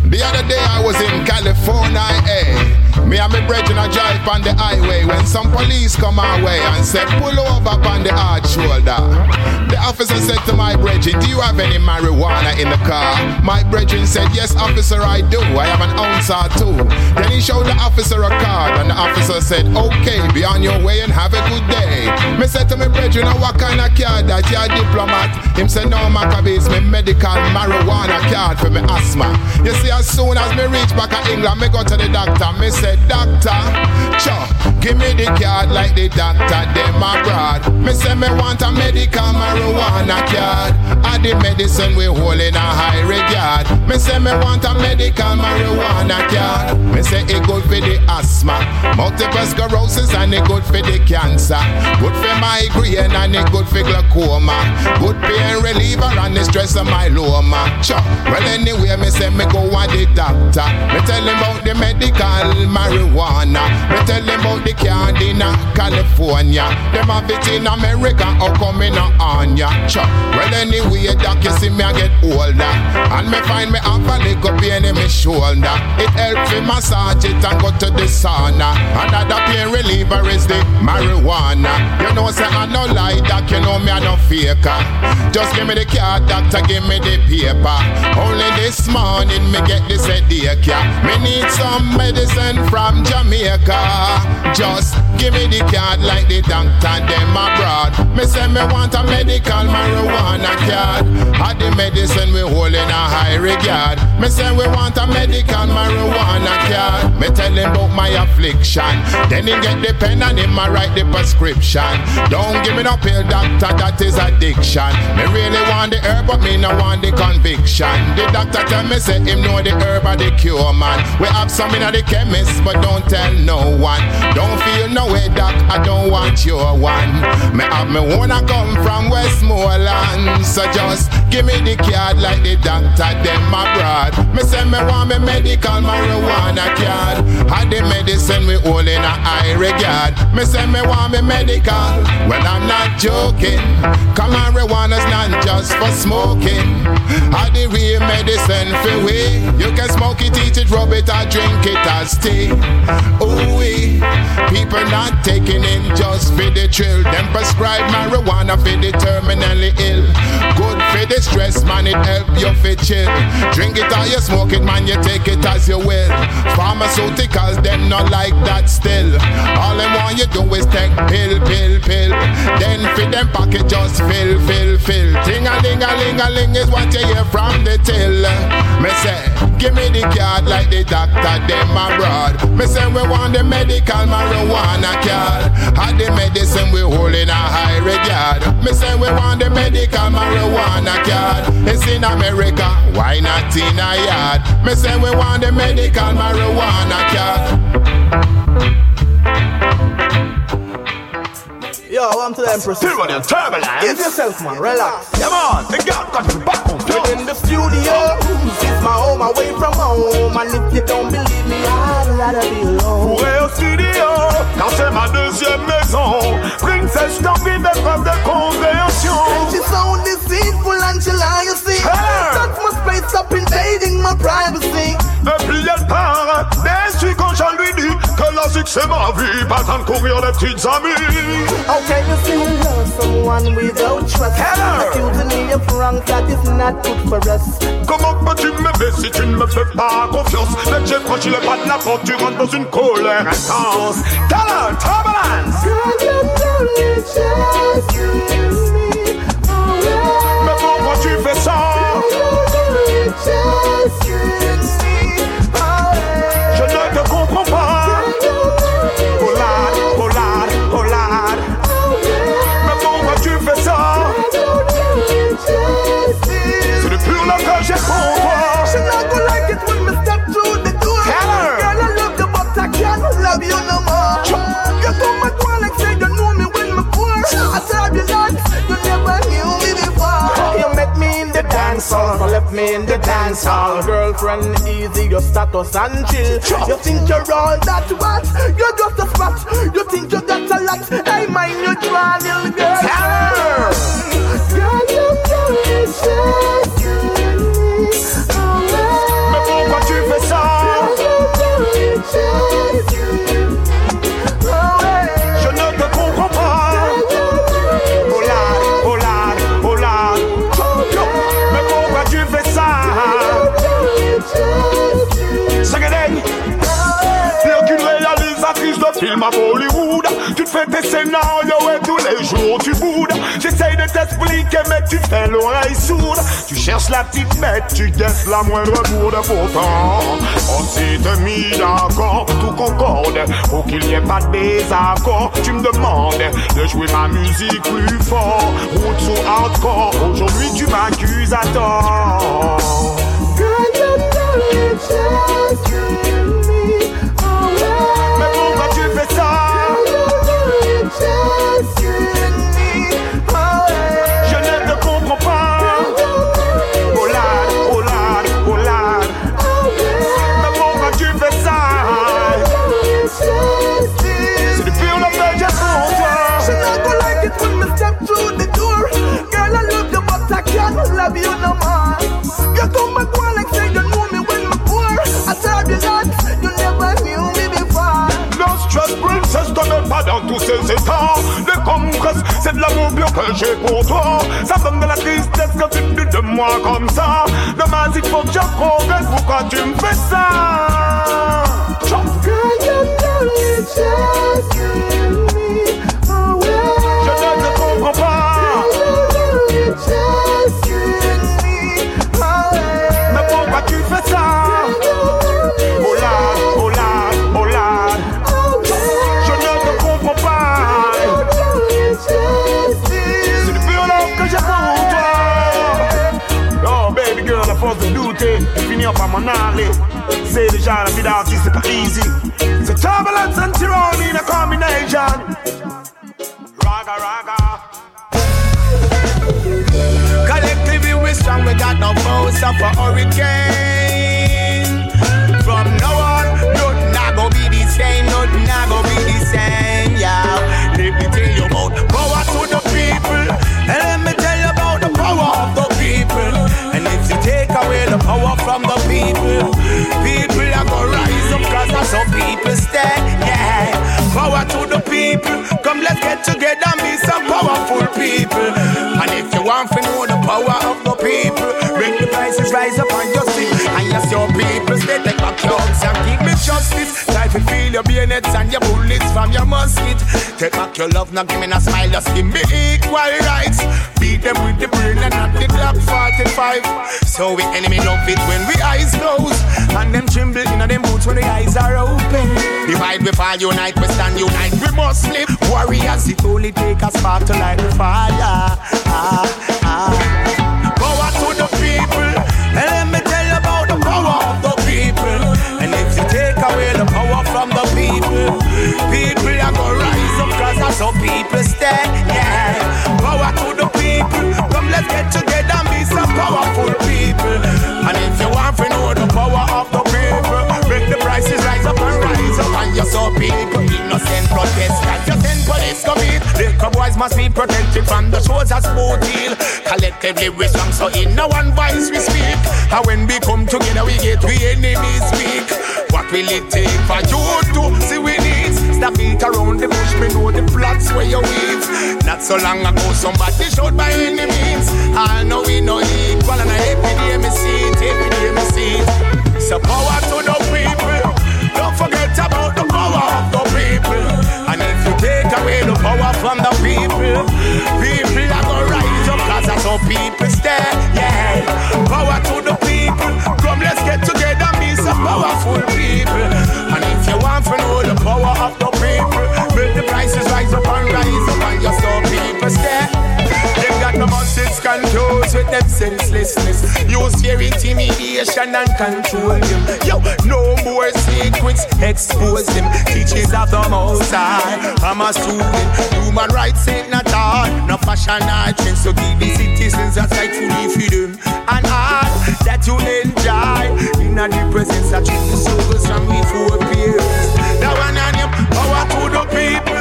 The other day I was in California, eh? Me and me brethren a drive on the highway when some police come our way and said pull over on the hard shoulder. The officer said to my brethren, do you have any marijuana in the car? My brethren said, yes officer I do. I have an ounce or two. Then he showed the officer a card and the officer said, okay, be on your way and have a good day. Me said to my brethren, "Now what kind of card that? You a diplomat? Him said, no Macka B, it's me medical marijuana card for me asthma. You see, as soon as me reach back in England, me go to the doctor. Me said, doctor, cho, give me the card like the doctor, them abroad. Me say me want a medical marijuana card. I the medicine we hold in a high regard. Me say me want a medical marijuana card. Me say it good for the asthma, multiple sclerosis and it good for the cancer. Good for migraine and it good for glaucoma. Good pain reliever and the stress of my loma. Sure. Well anyway, me say me go to the doctor. Me tell him about the medical marijuana. Me tell him about the card in California. Them have it in America, how come in on ya? Sure. Well anyway, doc, you see me I get older. And me find me have a little pain in my shoulder. It helps me massage it and go to the sauna. Another pain reliever is the marijuana. You know, say I no lie, doc, you know me I no faker. Just give me the card, doctor, give me the paper. Only this morning me get this headache, yeah. Me need some medicine from Jamaica. Just give me the card like the doctor, them abroad. Me say me want a medical marijuana card. Had the medicine we hold in a high regard. Me say we want a medical marijuana card. Me tell him about my affliction. Then he get the pen and him a write the prescription. Don't give me no pill, doctor, that is addiction. Me really want the herb, but me no want the conviction. The doctor tell me say him know the herb or the cure, man. We have some in the chemist, but don't tell no one. Don't feel no way, doc, I don't want your one. Me have me wanna come from Westmoreland, so just give me the card like the doctor them abroad. Me say me want me medical marijuana card. Had the medicine we hold in a high regard. Me say me want me medical. Well I'm not joking. Come on, marijuana's not just for smoking. Had the real medicine for we. You can smoke it, eat it, rub it, or drink it as Ooh wee. People not taking it just for the thrill. Them prescribe marijuana for the terminally ill. Good for the stress, man, it help you fit chill. Drink it or you smoke it, man, you take it as you will. Pharmaceuticals, them not like that still. All them want you do is take pill, pill, pill. Then fit them pocket just fill, fill, fill. Ting a ling a ling a ling is what you hear from the till. Me say, give me the card like the doctor, them abroad. Me say we want the medical marijuana card. Had the medicine we hold in a high regard. Me say we want the medical marijuana card. It's in America, why not in a yard? Me say we want the medical marijuana card. Yo, I'm to the Empress. Still running turbulence. Give yourself, man, relax. Come on, the girl got to back on flow. in the studio. It's my home away from home. And if you don't believe me, I'd rather be alone. Pourrais au studio, car c'est ma deuxième maison. Princess, je t'envie d'être preuve de compréhension. And she's sound deceitful and she lie, you see. Touch my space up invading my privacy. Et puis elle part, déçue quand je lui dis que la succès ma vie, pas tant courir les petites amies. How can you still love someone without trust? Accusing you of wrong, that is not good for us. Comment peux-tu m'aimer si tu ne me fais pas confiance que j'ai franchi le pas de la porte, tu rentres dans une colère intense Talent, turbulence Mais me in the dance hall. Girlfriend, easy your status and chill. You think you're all that what? You're just a spot. You think you got a lot. Hey, mind you, draw little girl. Tes scénarios et tous les jours tu boudes. J'essaye de t'expliquer, mais tu fais l'oreille sourde. Tu cherches la petite bête, tu guesses la moindre bourde. Pourtant, on s'est mis d'accord, tout concorde. Pour qu'il n'y ait pas de désaccord, tu me demandes de jouer ma musique plus fort. Route sous hardcore, aujourd'hui tu m'accuses à tort. Dans tous ces états de compresse, c'est de l'amour pur que j'ai pour toi. Ça donne de la tristesse quand tu te dis de moi comme ça. Dommage il faut que je progresse, pourquoi tu me fais ça? You know you just me away. Je ne comprends pas force de douter Finir par m'en aller. C'est déjà la vie d'artiste, c'est pas easy. C'est turbulence and tyranny in a combination. Raga, raga. Collectively we strong, we got no force of a hurricane. From now on, nothing not go be the same, nothing not go be the same, power from the people, people are gonna rise up, cause that's how people stand, yeah. Power to the people, come let's get together and be some powerful people. And if you want to know the power of the people, make the prices rise up on your seat. And yes, your people stay take back your and give me justice. Feel your bayonets and your bullets from your musket. Take back your love, now give me a smile, just give me equal rights. Beat them with the brain and not the Glock 45. So we enemy love it when we eyes close. And them tremble in them boots when the eyes are open. Divide we fall, unite, we stand unite, we must live. Warriors, it only take a spark to light the fire. Ah, ah. Get together and be some powerful people. And if you want to know the power of the people, make the prices rise up and rise up, and you saw people innocent protest, like you send police come in. Boys must be protected from the shores as boat deal. Collectively we strong, so in no one voice we speak. And when we come together, we get we enemies weak. What will it take for you to see we need? Stop it around the bush, me know the plots where you weave. Not so long ago, somebody showed by any means. I know we know equal, and I every day me see it, every day me see it. So power to the people. Don't forget about the power of the people. And if you take away the power from the people, people are gonna rise up, cause that's how people stay. Yeah. Power to the people. Come, let's get together be some powerful people. And if you want to know the power rise up and you saw people stay. They got the muscles confused with them senselessness. Use fear, intimidation, and control them. Yo, no more secrets, expose them. Teachers of the most high. I'm a student. Human rights ain't not hard. No fashion or trend. So give the citizens a sight fully freedom and art that you enjoy. In the presence of truth, souls from before peers. That one and your power to the people.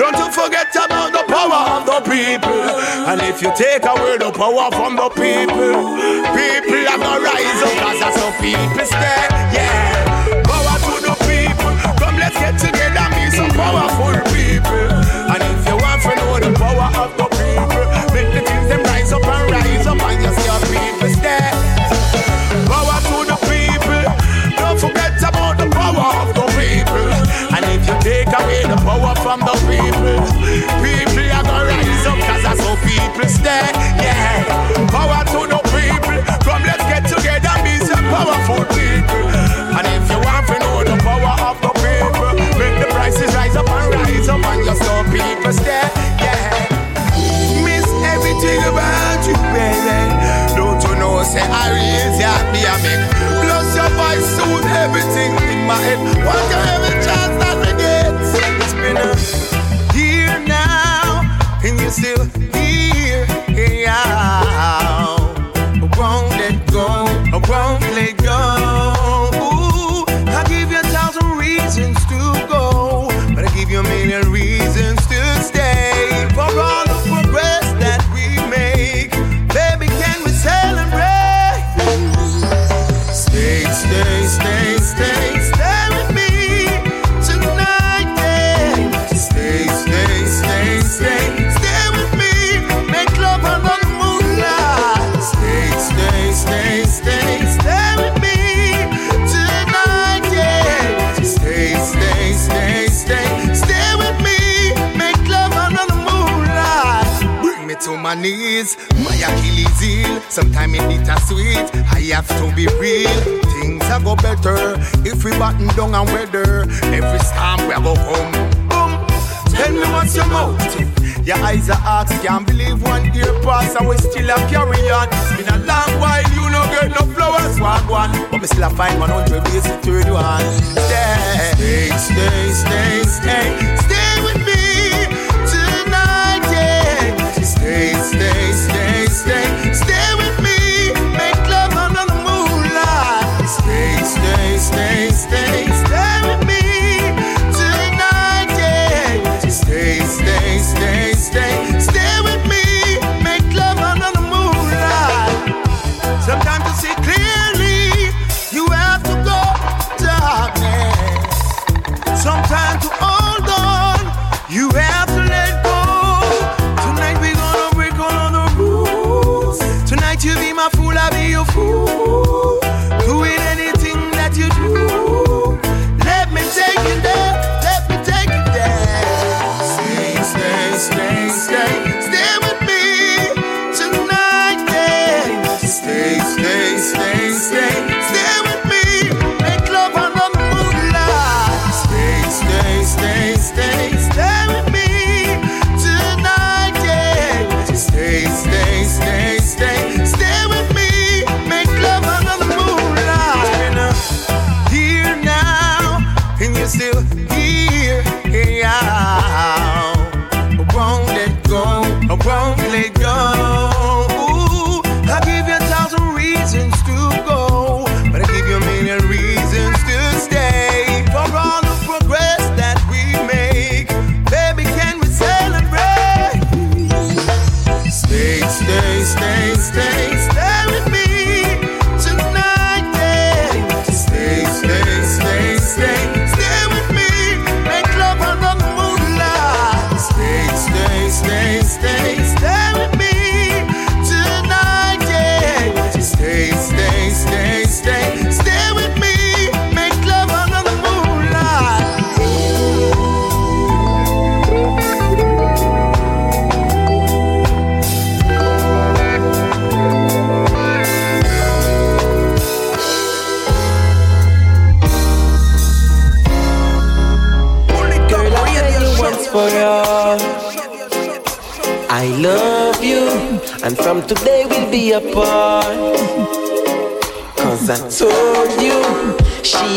Don't you forget about the power of the people. And if you take away the power from the people, people are gonna rise up cause that's how people stay. Yeah, power to the people. Come, let's get together be some powerful people stay. Yeah, power to the people. Come, let's get together, and be some powerful people. And if you want to know the power of the people, make the prices rise up and rise up, and just so people stay. Yeah, miss everything about you, baby. Don't you know? Say I really happy, I make. Plus your voice suit everything in my head. I kill his heel. Sometimes it a sweet. I have to be real. Things a go better if we button down and weather. Every time we go home, Boom. Tell me what's your motive. Your eyes are ox, can't believe one year pass and we still a carry on. It's been a long while, you no get no flowers, one one. But me still a find 100 days to 31. Stay, stay, stay, stay, stay, stay with me tonight, yeah. Stay, stay.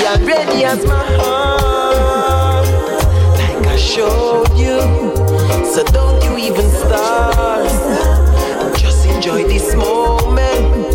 and ready as my heart. Like I showed you. So don't you even start. Just enjoy this moment.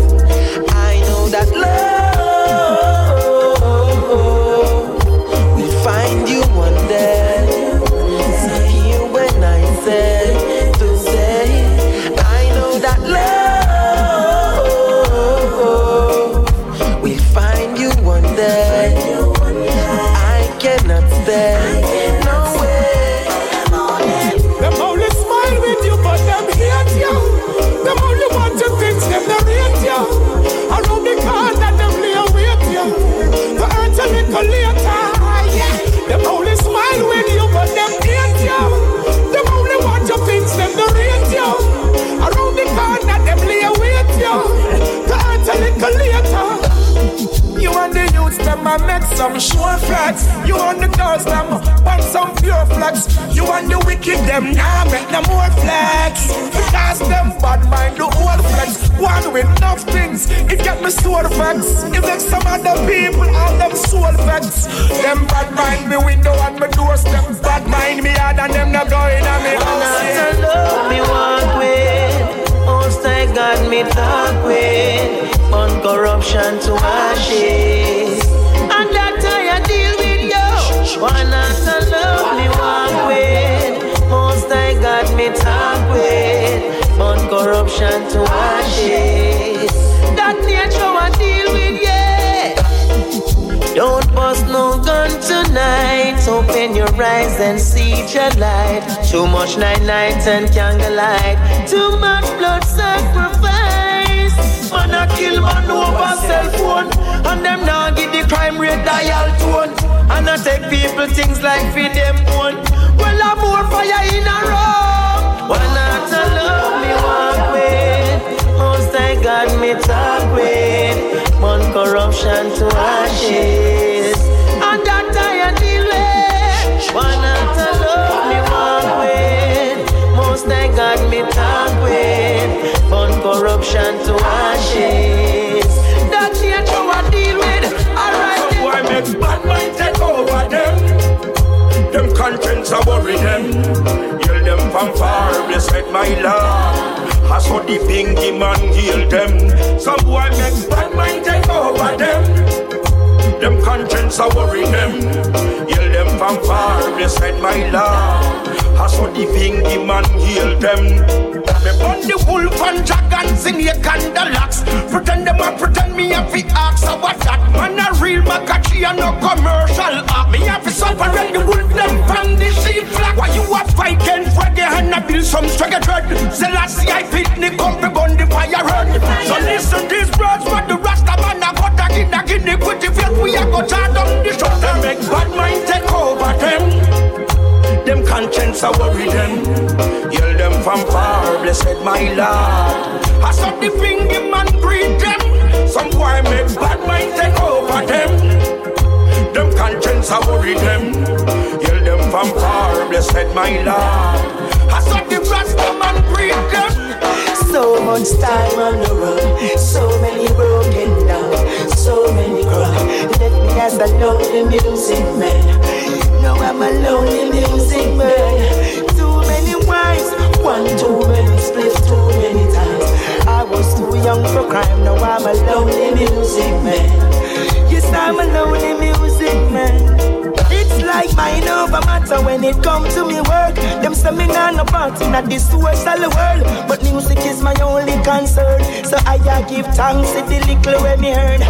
I make some sure flags. You and the girls them want some pure flags. You and the wicked them now nah, make no more flags. Because them bad mind the old flags. One with enough things, it get me soul facts. It makes some other people all them soul facts. Them bad mind me window and me doorstep. Bad mind me hard and them not going on me house. Yeah. love me walk with, most I got me talk with, on corruption to ashes. One not to love me walk with, most I got me talk with, on corruption to ashes. That nature deal with, yeah. Don't bust no gun tonight. Open your eyes and see your light. Too much night night and candlelight. Too much blood sacrifice. Man a kill man over cell phone, and them now give the crime rate dial tone. And I take people things like feed them one. Well, I'm more fire in a row. Why not to love me walk with? Most I got me talk with. One corruption to ashes. Are worry them. Yell them from far, blessed my Lord. I saw the bingy man heal them. Some boy make bad mind take over them. Them conscience are worry them. Yell them from far, blessed my Lord. I saw the bingy man heal them. Me burn the wolf and dragon sing your candlelocks. Pretend them a pretend me have to ask what that man a real Makachi and no commercial act. Me have to separate the wolf them from the sheep flock. Why you a fight against reggae and a build some struggle dread? Selassie I fit the comfy gun the fire run. So listen these words what the Rasta man a got a kid a kid with the field we a go charge down the shot. Make bad mind take over them. Them conscience a worry them. Yell them from far, blessed my Lord. I saw the finger man greet them. Some boy make bad mind take over them. Them conscience a worry them. Yell them from far, blessed my Lord. I saw the Rasta man greet them. So much time on the road, so many broken down, so many cry. Left me as a lonely music man. Now I'm a lonely music man. Too many wives, one too many split too many times. I was too young for crime, now I'm a lonely music man. Yes, I'm a lonely music man. Like mind over matter when it come to me work. Them say me nah no part in this the world, but music is my only concern. So I give thanks to the little when me heard.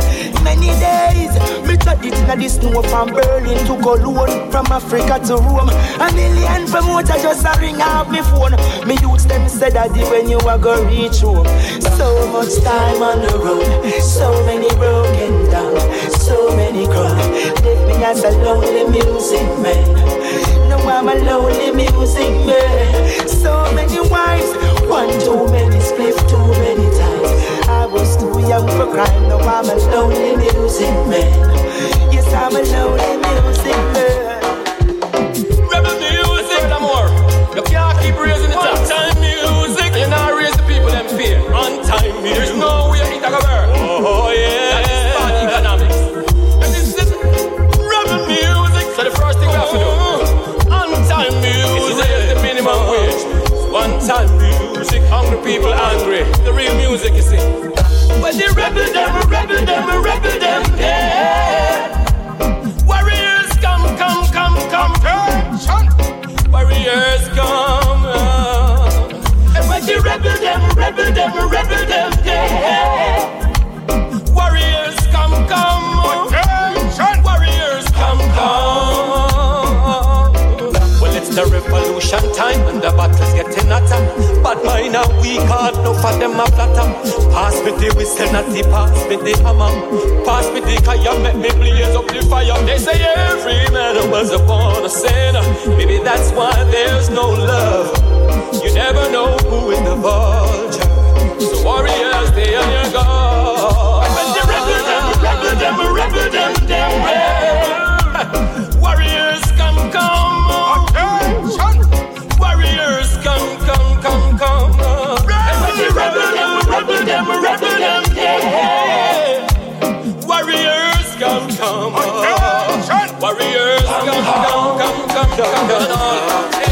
Many days me tried it in the snow from Berlin to Cologne, from Africa to Rome. A million promoter just a ring off me phone. Me youths them said that when you a go reach home. So much time on the road, so many broken down, so many cry. Left me as a lonely music man. No, I'm a lonely music man. So many wives, one too many, split too many times. I was too young for crime. No, I'm a lonely music man. Yes, I'm a lonely music man. Rebel music, more. You can't keep raising it up. time music, You're not raise the people them fear. On time music, there's no One time music, hungry people angry. The real music, you see. When the rebel them, rebel them, rebel them, yeah. Warriors come, come, come, come, come. Warriors come. Uh. And when the rebel them, rebel them, rebel them, yeah. Warriors come, come. Attention. Warriors come, come. Well, it's the revolution time and the battle's getting. But mine are weak, hard, no for them a flatter. Pass me the whistle, not the pass me the hammer. Pass me the kaya, make me blaze up the fire. They say every man was born a sinner. Maybe that's why there's no love. You never know who is the vulture. So warriors, stay on your guard. When the rebel them, rebel them, rebel rebel them, them, yeah. Warriors come, come. Warriors come, come, come, come. Everybody rebel them, rebel them, rebel them, yeah. Warriors come, come. Warriors come, come, come, come, come. Don't let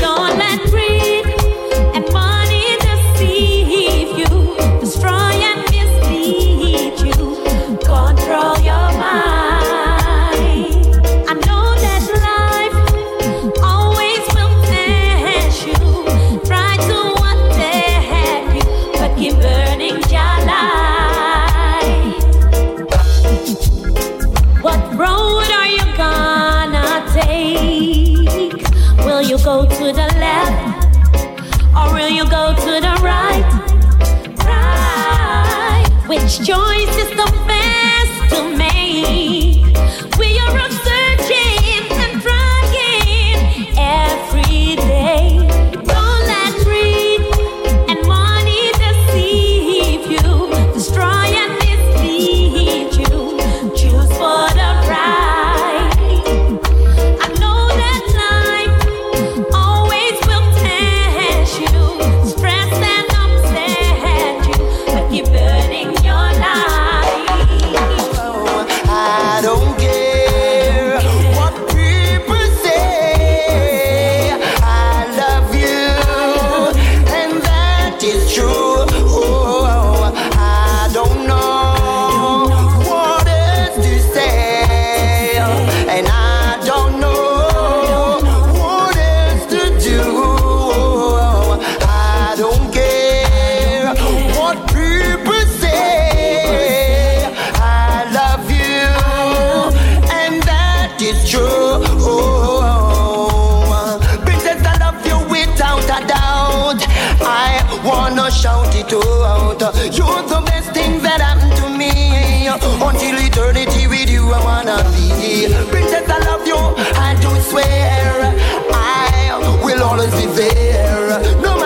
there. No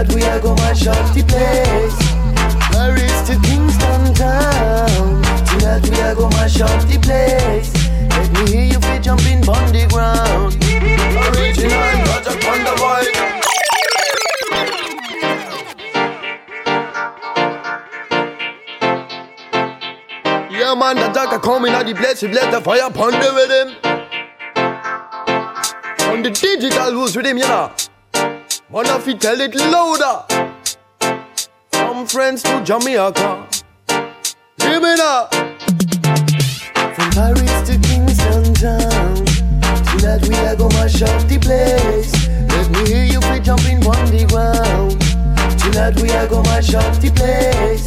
Tonight we are gonna up the place. Paris to Kingston town. Tonight we are gonna up the place. Let me hear you be jumping on the ground. Original project on the mic. Yeah, man, the jacker coming at the place, he bless the fire upon the rhythm. On the digital rules with him, you know. Man, if he tell it louder. From friends to Jamaica. Hear me now. From Paris to Kingston town. Tonight we are gonna mash up the place. Let me hear you be jumping on the ground. Tonight we are gonna mash up the place.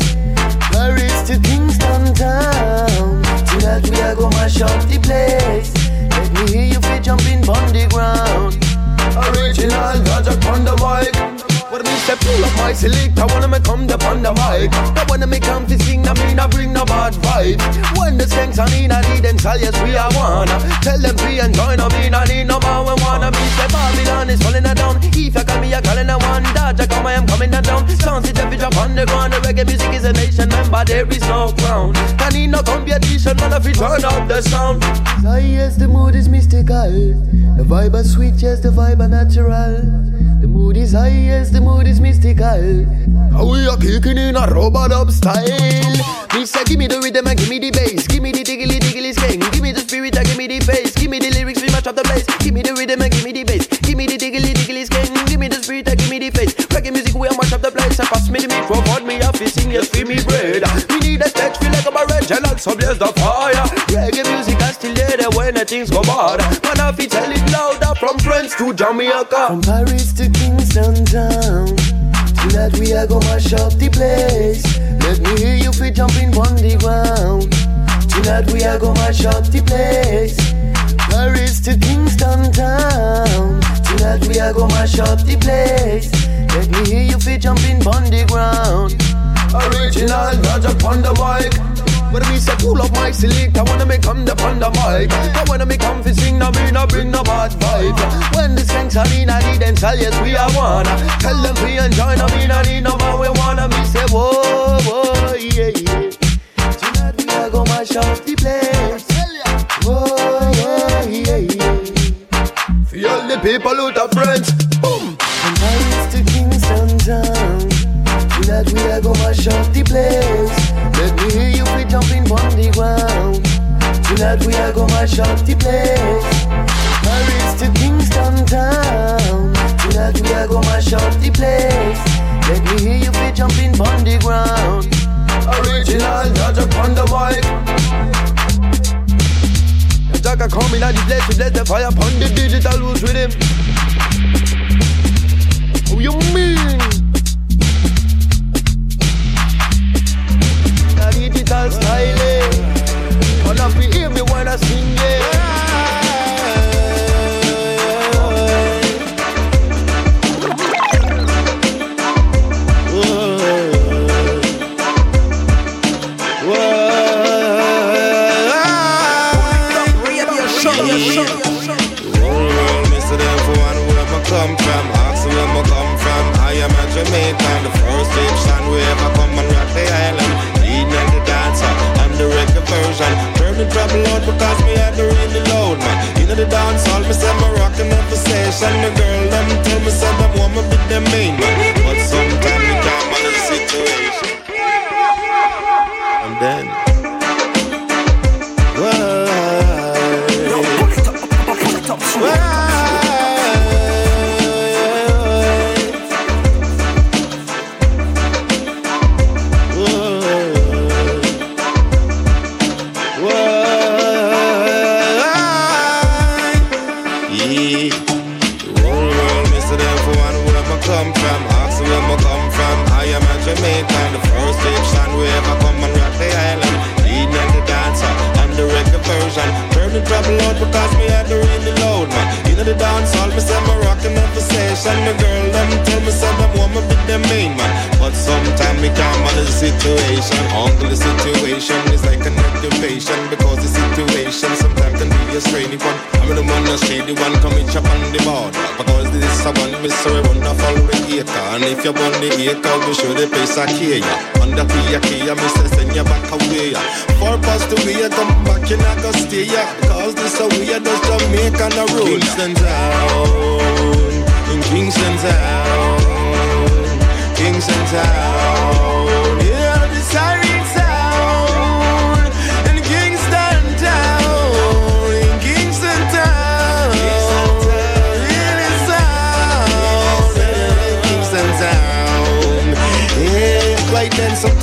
Paris to Kingston town. Tonight we are gonna mash up the place. Let me hear you be jumping on the ground. Original project on the mic. What me say, pull up my select, I wanna me come up on the mic. Now when me come to sing, I mean I bring no bad vibes. When the skanks are in, I need them tell yes we are wanna. Tell them and join I mean I need no more we wanna me say Babylon is falling down. If you call me a calling a one, Dodge I come I am coming down. Sounds it every drop on the ground. The reggae music is a nation member, there is no crown. Can need no competition, man if you turn up the sound. So yes, the mood is mystical. The vibe is sweet, yes, the vibe is natural. The mood is high, yes, the mood is mystical. How we are kicking in a robot up style. Me say, give me the rhythm and give me the bass. Give me the diggly diggly skeng. Give me the spirit and give me the bass. Give me the lyrics, we match up the place. Give me the rhythm and give me the bass. Give me the diggly the place. And pass me the microphone, me have to sing, yes, feel me bread. We need a stage dog, so blaze the fire. Reggae music I still hear there when the things go bad. Man, I fi tell it louder from France to Jamaica. From Paris to Kingston town. Tonight we are gonna mash up the place. Let me hear you fi jumping on the ground. Tonight we are gonna mash up the place. Paris to Kingston town. Tonight we are gonna mash up the place. Let me hear you fi jumping on the ground. Original Dodge upon the mic. When me say pull up my select, I wanna make come the on the mic. I wanna make come fi sing, no me no bring no bad vibe. When the skanks are in, I need them tell yes we are one. Tell them we enjoy, no me no need no more. We wanna me say whoa whoa yeah yeah. Tonight we are gonna mash up the place. Whoa, yeah, yeah, yeah. For all the people out of France, boom. From Paris to Kingston town. Tonight we are gonna mash up the place. Let me hear you be jumping on the ground. Tonight we are gonna mash up the place. Paris to Kingston town. Tonight we are gonna mash up the place. Let me hear you be jumping on the ground. Original Dodge upon the mic. Jacka come in at the place to let the fire upon the digital rules with him. You mean? The digital style. eh. Wanna hear me when I sing yeah. Say me rockin' up the station. The girl them tell me say them want me be the main man, because me had the really loud man. You know the dance hall, me say me rocking up the station. The girl them tell me say them want me be the main man. But sometimes me can't manage the situation. Uncle, the situation is like an occupation because the situation sometimes can be a strange one. I'm the one that shady one come coming chop on the board. because this is a one me so follow the acre. And if you want the acre, we show the place I care ya. Under P, I care, me send you back away. Four past the way, come back in I go stay. Cause this a way, just Jamaica and a roll. Kingston Town, in Kingston Town, Kingston Town.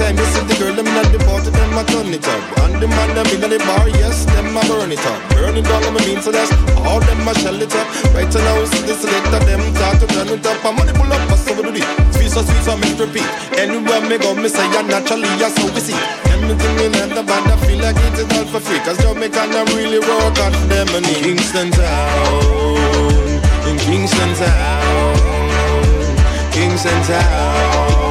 Sometimes you see the girl them not the bottle them a turn it up. And the man them in the bar, yes, them a burn it up. Burn it down on my mean so that's all them a shell it up. Right now see the selector them start to turn it up. And money pull up, pass over the beat. Sweet so sweet so me repeat Anywhere me go me say ya naturally ya so we see. Everything in the band I feel like it is all for free. Cause Jamaica not really work for them in Kingston Town. In Kingston Town. Kingston Town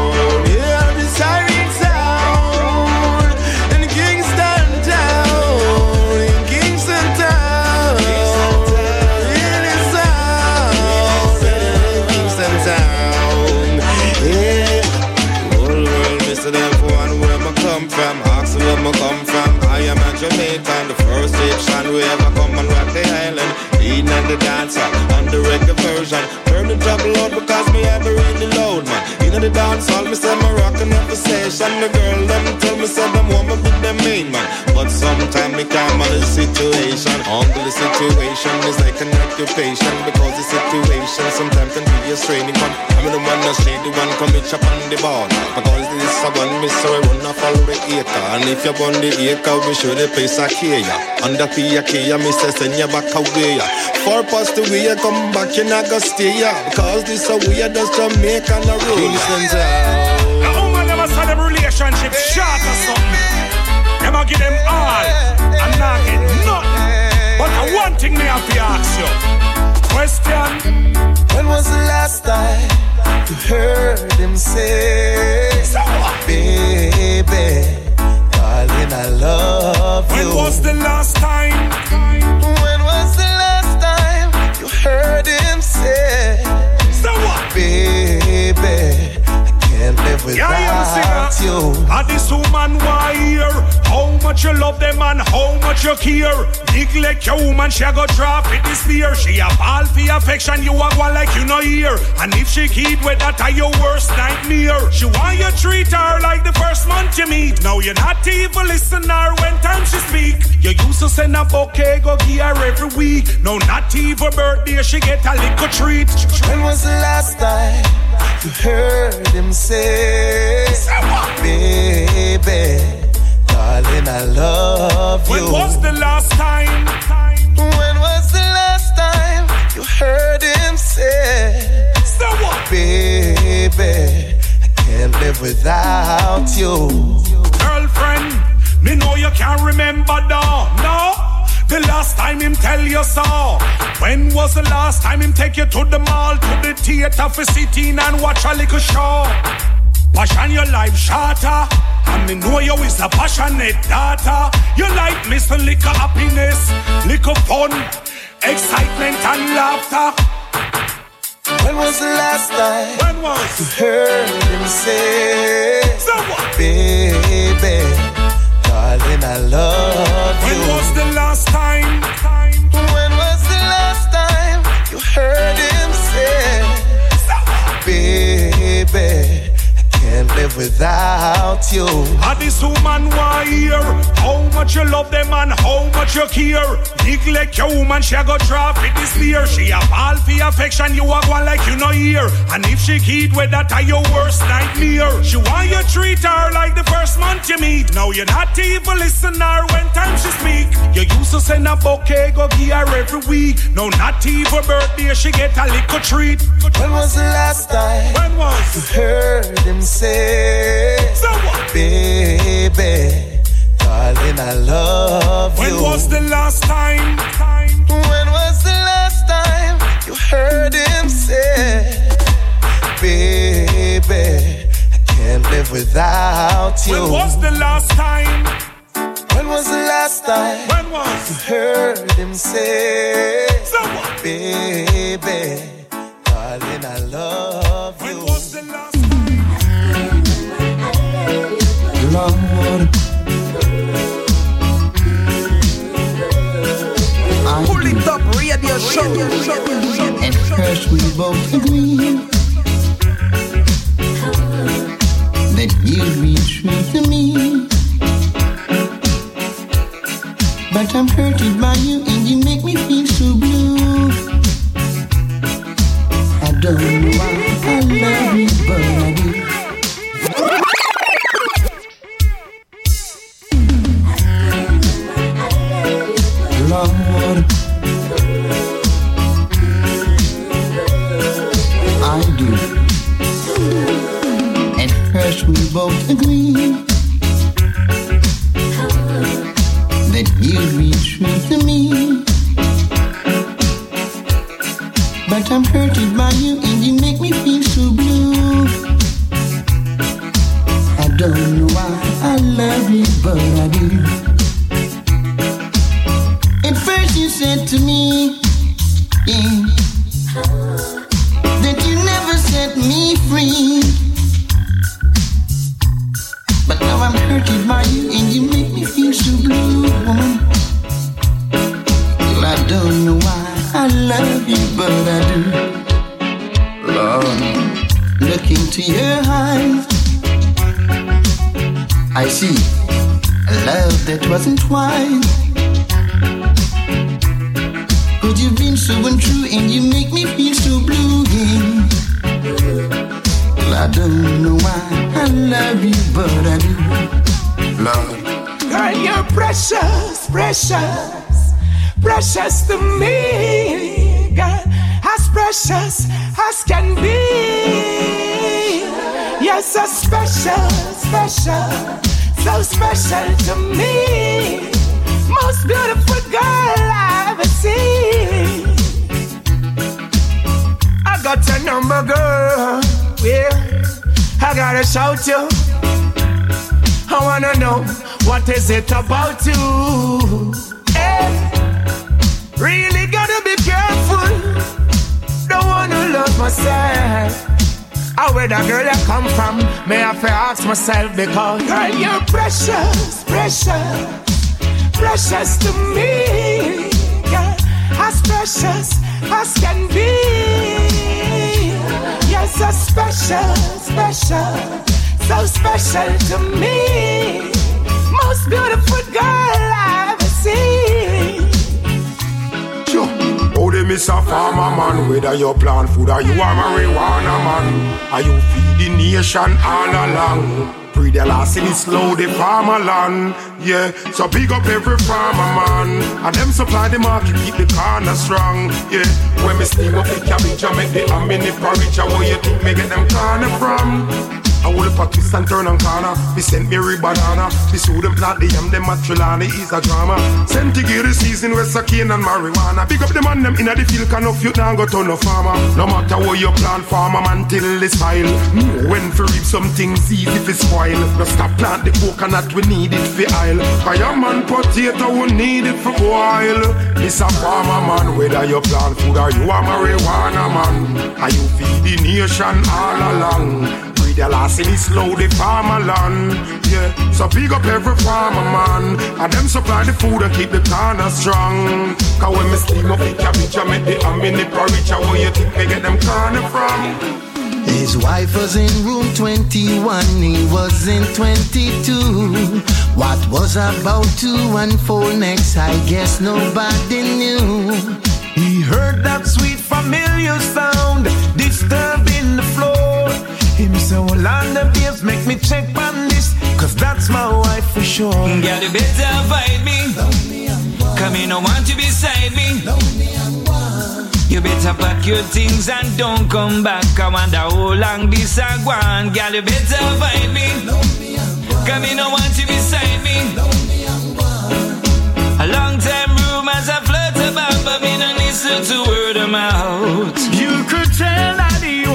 Leading on the reggae version Turn the trouble out because me have a really loud man. You know the dance hall Me say me rocking up the station. The girl them tell me say them want me But sometimes we can't manage the situation. Uncle, the situation is like an occupation because the situation sometimes can be a straining one. I'm the one that's straight, the one come chop on the ball. Because this is a one miss, so I run off follow the acre. And if you're on the acre, we show the place I care ya. Under PK, ya me say send you back away ya. Four past the way, come back, you not gonna stay ya. Because this a weird as Jamaica oh and a road. Kingston's out. The woman never saw them relationship short or something. Them a give them all and not get nothing. But the one thing me have to ask you. Question. When was the last time you heard him say, Baby, darling, I love When you? was the last time? When was the last time you heard him say, So what? Baby, I can't live Yeah, without you you. And this woman why hear How much you love them and how much you care. Neglect your woman, she a go drop it this fear She a ball for affection, you a go like you no hear. And if she keep with that are your worst nightmare? She want you treat her like the first month you meet. Now you're not even listener when time she speak. You used to send a bouquet, go give her every week. No, not even birthday, she get a little treat. When was the last time you heard him say, Baby, darling, I love you? When was the last time? When was the last time you heard him say, So what? Baby, I can't live without you. Girlfriend, me know you can't remember though. No, the last time him tell you so. When was the last time him take you to the mall, to the theater for sitting and watch a little show? Passion your life shorter. And me know you is a passionate daughter. You like missing little happiness, little fun, excitement and laughter. When was the last time When was you heard him say, So what? Baby, darling, I love When was the last time? When was the last time you heard him say, Baby, can't live without you? And this woman why hear How much you love them and how much you care. Neglect your woman, she a go drop it this fear She a ball for affection, you a go like you no hear And if she keep with that are your worst nightmare? She want you treat her like the first month you meet. Now you're not even listener when time she speak. You used to send a bouquet, go give her every week. No, not even birthday, she get a little treat. When was the last time When you heard him say, So what? Baby, darling, I love When you? was the last time? When was the last time you heard him say, Baby, I can't live without you? When was the last time? When was the last time When you heard him say, So what? Baby, Lord. I Pull it up, radio show. and first we both agree that you'd be true to me. But I'm hurted by you and you make me feel so blue. I don't know why nation all along? Pre the last in slow the farmer land. Yeah, so big up every farmer man. And them supply the market, keep the corner strong. Yeah, when me steam up the cabbage, I make the hominy porridge. I want you to me get them corner from. I will put twist and turn and corner. We sent me banana. We sold them plant the yam, them at Trelawny is a drama. Sent to get the season with Sakine and marijuana. Pick up the man, them inna the field, can of you now go turn no farmer. No matter what you plant, farmer man till it's file. Know when for reap something easy if it's spoil. No stop plant the coconut, we need it for oil. Fire man potato, we need it for boil. This a farmer man, whether you plant food or you a marijuana man. Are you feed the nation all along? The last in slow the farmer land. Yeah, so big up every farmer man. And them supply the food and keep the corner strong. Cause when me steam up the cabbage, I make the ham in the porridge. Where you think me get them corner from? His wife was in room 21, he was in 22. What was about to unfold next, I guess nobody knew. He heard that sweet familiar sound Well, on the babes, make me check on this, cause that's my wife for sure. Girl, you better fight me. Come in, I want you beside me. You better pack your things and don't come back. I wonder how long this a go on. Girl, you better fight me. Come in, I want you beside me. A long time rumors have flirt about, but me no listen to word of mouth. You could tell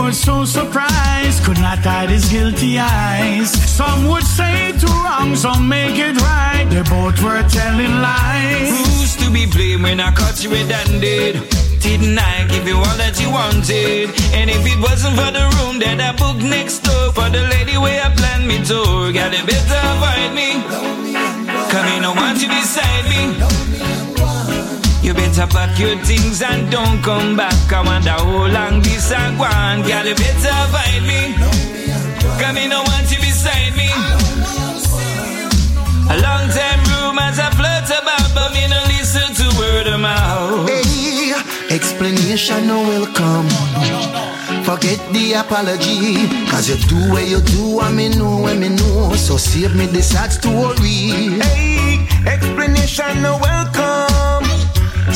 was so surprised, could not hide his guilty eyes. Some would say two wrongs don't make it right. They both were telling lies. Who's to be blamed when I caught you red-handed? Didn't I give you all that you wanted? And if it wasn't for the room that I booked next door for the lady where I planned me tour, got it better avoid me. Come in, I want you beside me. You better pack your things and don't come back. I wonder how long this a go on. Girl, you better avoid me. Come in, I want you beside me. A long time rumors have flirt about, but me no listen to word of mouth. Hey, explanation no welcome. Forget the apology. Cause you do what you do, and me know when me know. So save me the sad story. Hey, explanation no welcome.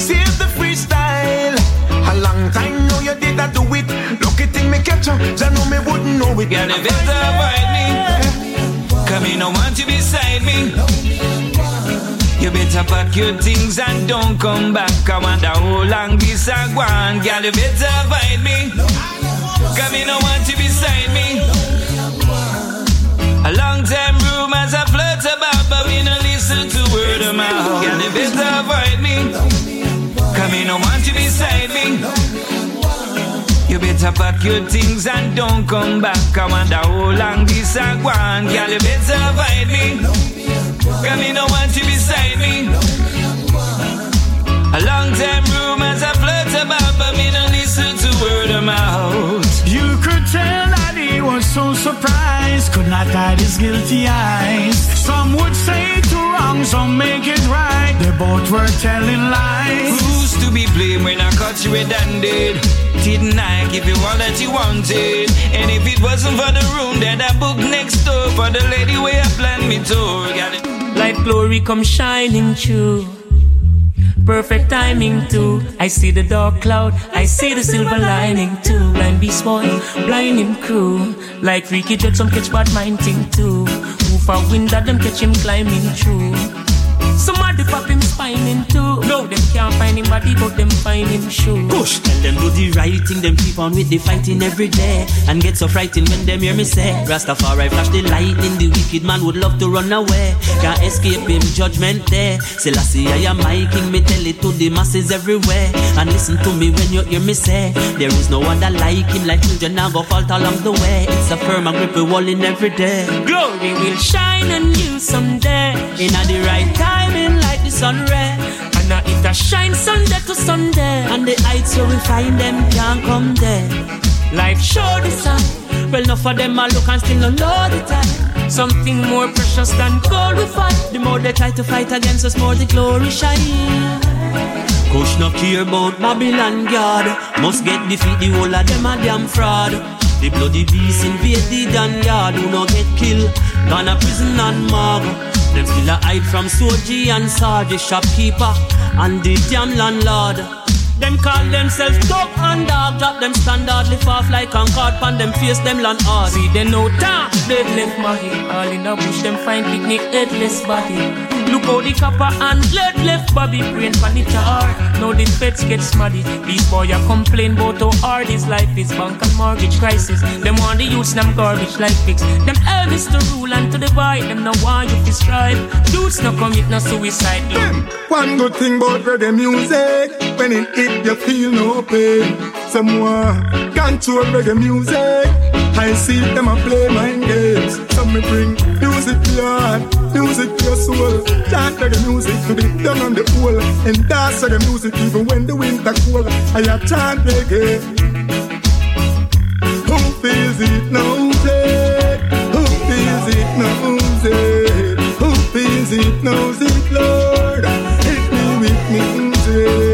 Save the freestyle. A long time now you did that do it. Lucky thing me catch you, I know me wouldn't know it. Girl, you better avoid me. Come in, I want you beside me. You better pack your things and don't come back. I wonder how long this go on. Girl, you better avoid me. Come in, I want you beside me. A long time rumors have flirt about, but we no listen to word of mouth. Girl, you better avoid me. Come in, I want you beside me. You better pack your things and don't come back. I wonder how long this a go on. Girl, you better avoid me. Come in, I want you beside me. A long time rumors have flirt about, but me no listen to word of mouth. Not hide his guilty eyes. Some would say two some make it right. They both were telling lies. Who's to be blamed when I caught you with and did? Didn't I give you all that you wanted? And if it wasn't for the room that I booked next door for the lady where I planned me tour, got it. Like glory come shining through. Perfect timing too. I see the dark cloud, I see the silver lining too. Blind beast boy, blind him crew. Like freaky jet, some catch bad mind thing too. Who for wind that them catch him climbing through. Somebody pop him two. No, them can't find him body, but them find him shoe. Push, tell them do the right thing, them keep on with the fighting every day. And get so frightened when them hear me say, Rastafari flash the lightning, the wicked man would love to run away. Can't escape him, judgment there. Selassie, I am my king, me tell it to the masses everywhere. And listen to me when you hear me say, there is no other like him, like children now go fault along the way. It's a firm and grip wall in every day. Glory will shine on you someday. In at the right timing, like the sun ray. And now it a shine Sunday to Sunday. And the heights where we find them can't come there. Life show the sun. Well, enough of them I look and still don't know the time. Something more precious than gold we find. The more they try to fight against us, more the glory shine. Kush no care about Babylon God. Must get defeat the whole of them a damn fraud. The bloody beast invade the Dan yard. Who no get killed, gone a prison and morgue. Them still a hide from Soji and Sarge, shopkeeper and the damn landlord. Them call themselves top and dog, drop them standard, lift off like Concorde, pan them face them land hard. See them no time, dead left Maggie. All in a bush, them find picnic headless body. Look how the copper and lead left Bobby brain pan the tar. Now the feds get smuddy. These boy a complain about how hard his life is. Bank and mortgage crisis. Them want the youths them garbage like fix. Them Elvis to rule and to divide. Them no want you to strive. Dudes no commit no suicide. Look. One good thing about reggae music, when it hit you feel no pain. Someone control reggae music. I see them a play mind games. Some me bring music to your heart, music to your soul. Chant reggae music to the down on the hole. And dance reggae music even when the winter cold. I have chant reggae. Who feels it it. Who feels it it. Who feels it knows it, Lord. Hit me with music.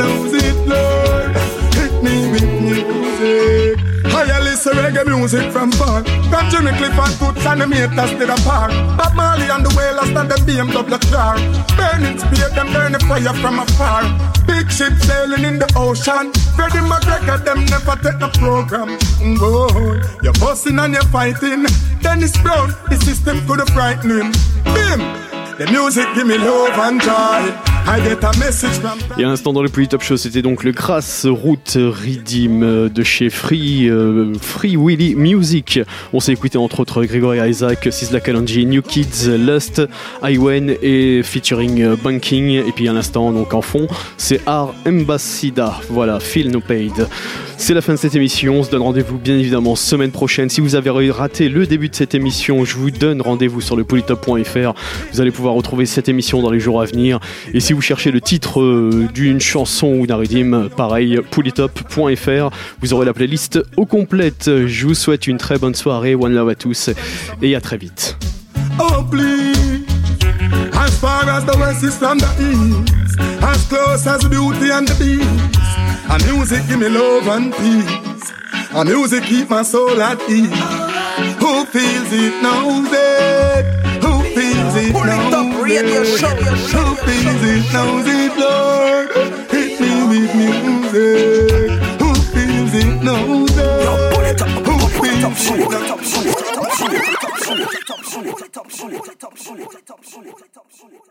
Feels it Lord. Hit me with music. I listen reggae music from far. From Jimmy Cliff and Toots and the Maytals to the park. Bob Marley and the Wailers and the BMW car. Burning spear, them burn fire from afar. Big ship sailing in the ocean. Freddie McGregor, them never take the program. Whoa, you're bossing and you're fighting. Dennis Brown, the system could have frightened him. Bim! The music give me love and joy. I get a à l'instant dans le Plus Top Show, c'était donc le Grass Route Redeem de chez Free, euh, Free Willy Music. On s'est écouté entre autres Gregory Isaac, Sizzla Kalonji, New Kids, Lust, Iwen et featuring euh, Banking. Et puis à l'instant, donc en fond, c'est Art Embassida. Voilà, Feel No Paid. C'est la fin de cette émission. On se donne rendez-vous bien évidemment semaine prochaine. Si vous avez raté le début de cette émission, je vous donne rendez-vous sur le polytop.fr. Vous allez pouvoir retrouver cette émission dans les jours à venir. Et si vous cherchez le titre euh, d'une chanson ou d'un redeem, pareil, polytop.fr. Vous aurez la playlist au complète. Je vous souhaite une très bonne soirée. One love à tous et à très vite. And music give me love and peace. And music keep my soul at ease. Who feels it knows it. Who feels it knows it. Who feels it knows it, Lord. Hit me with music. Who feels it knows it. Who feels it knows it.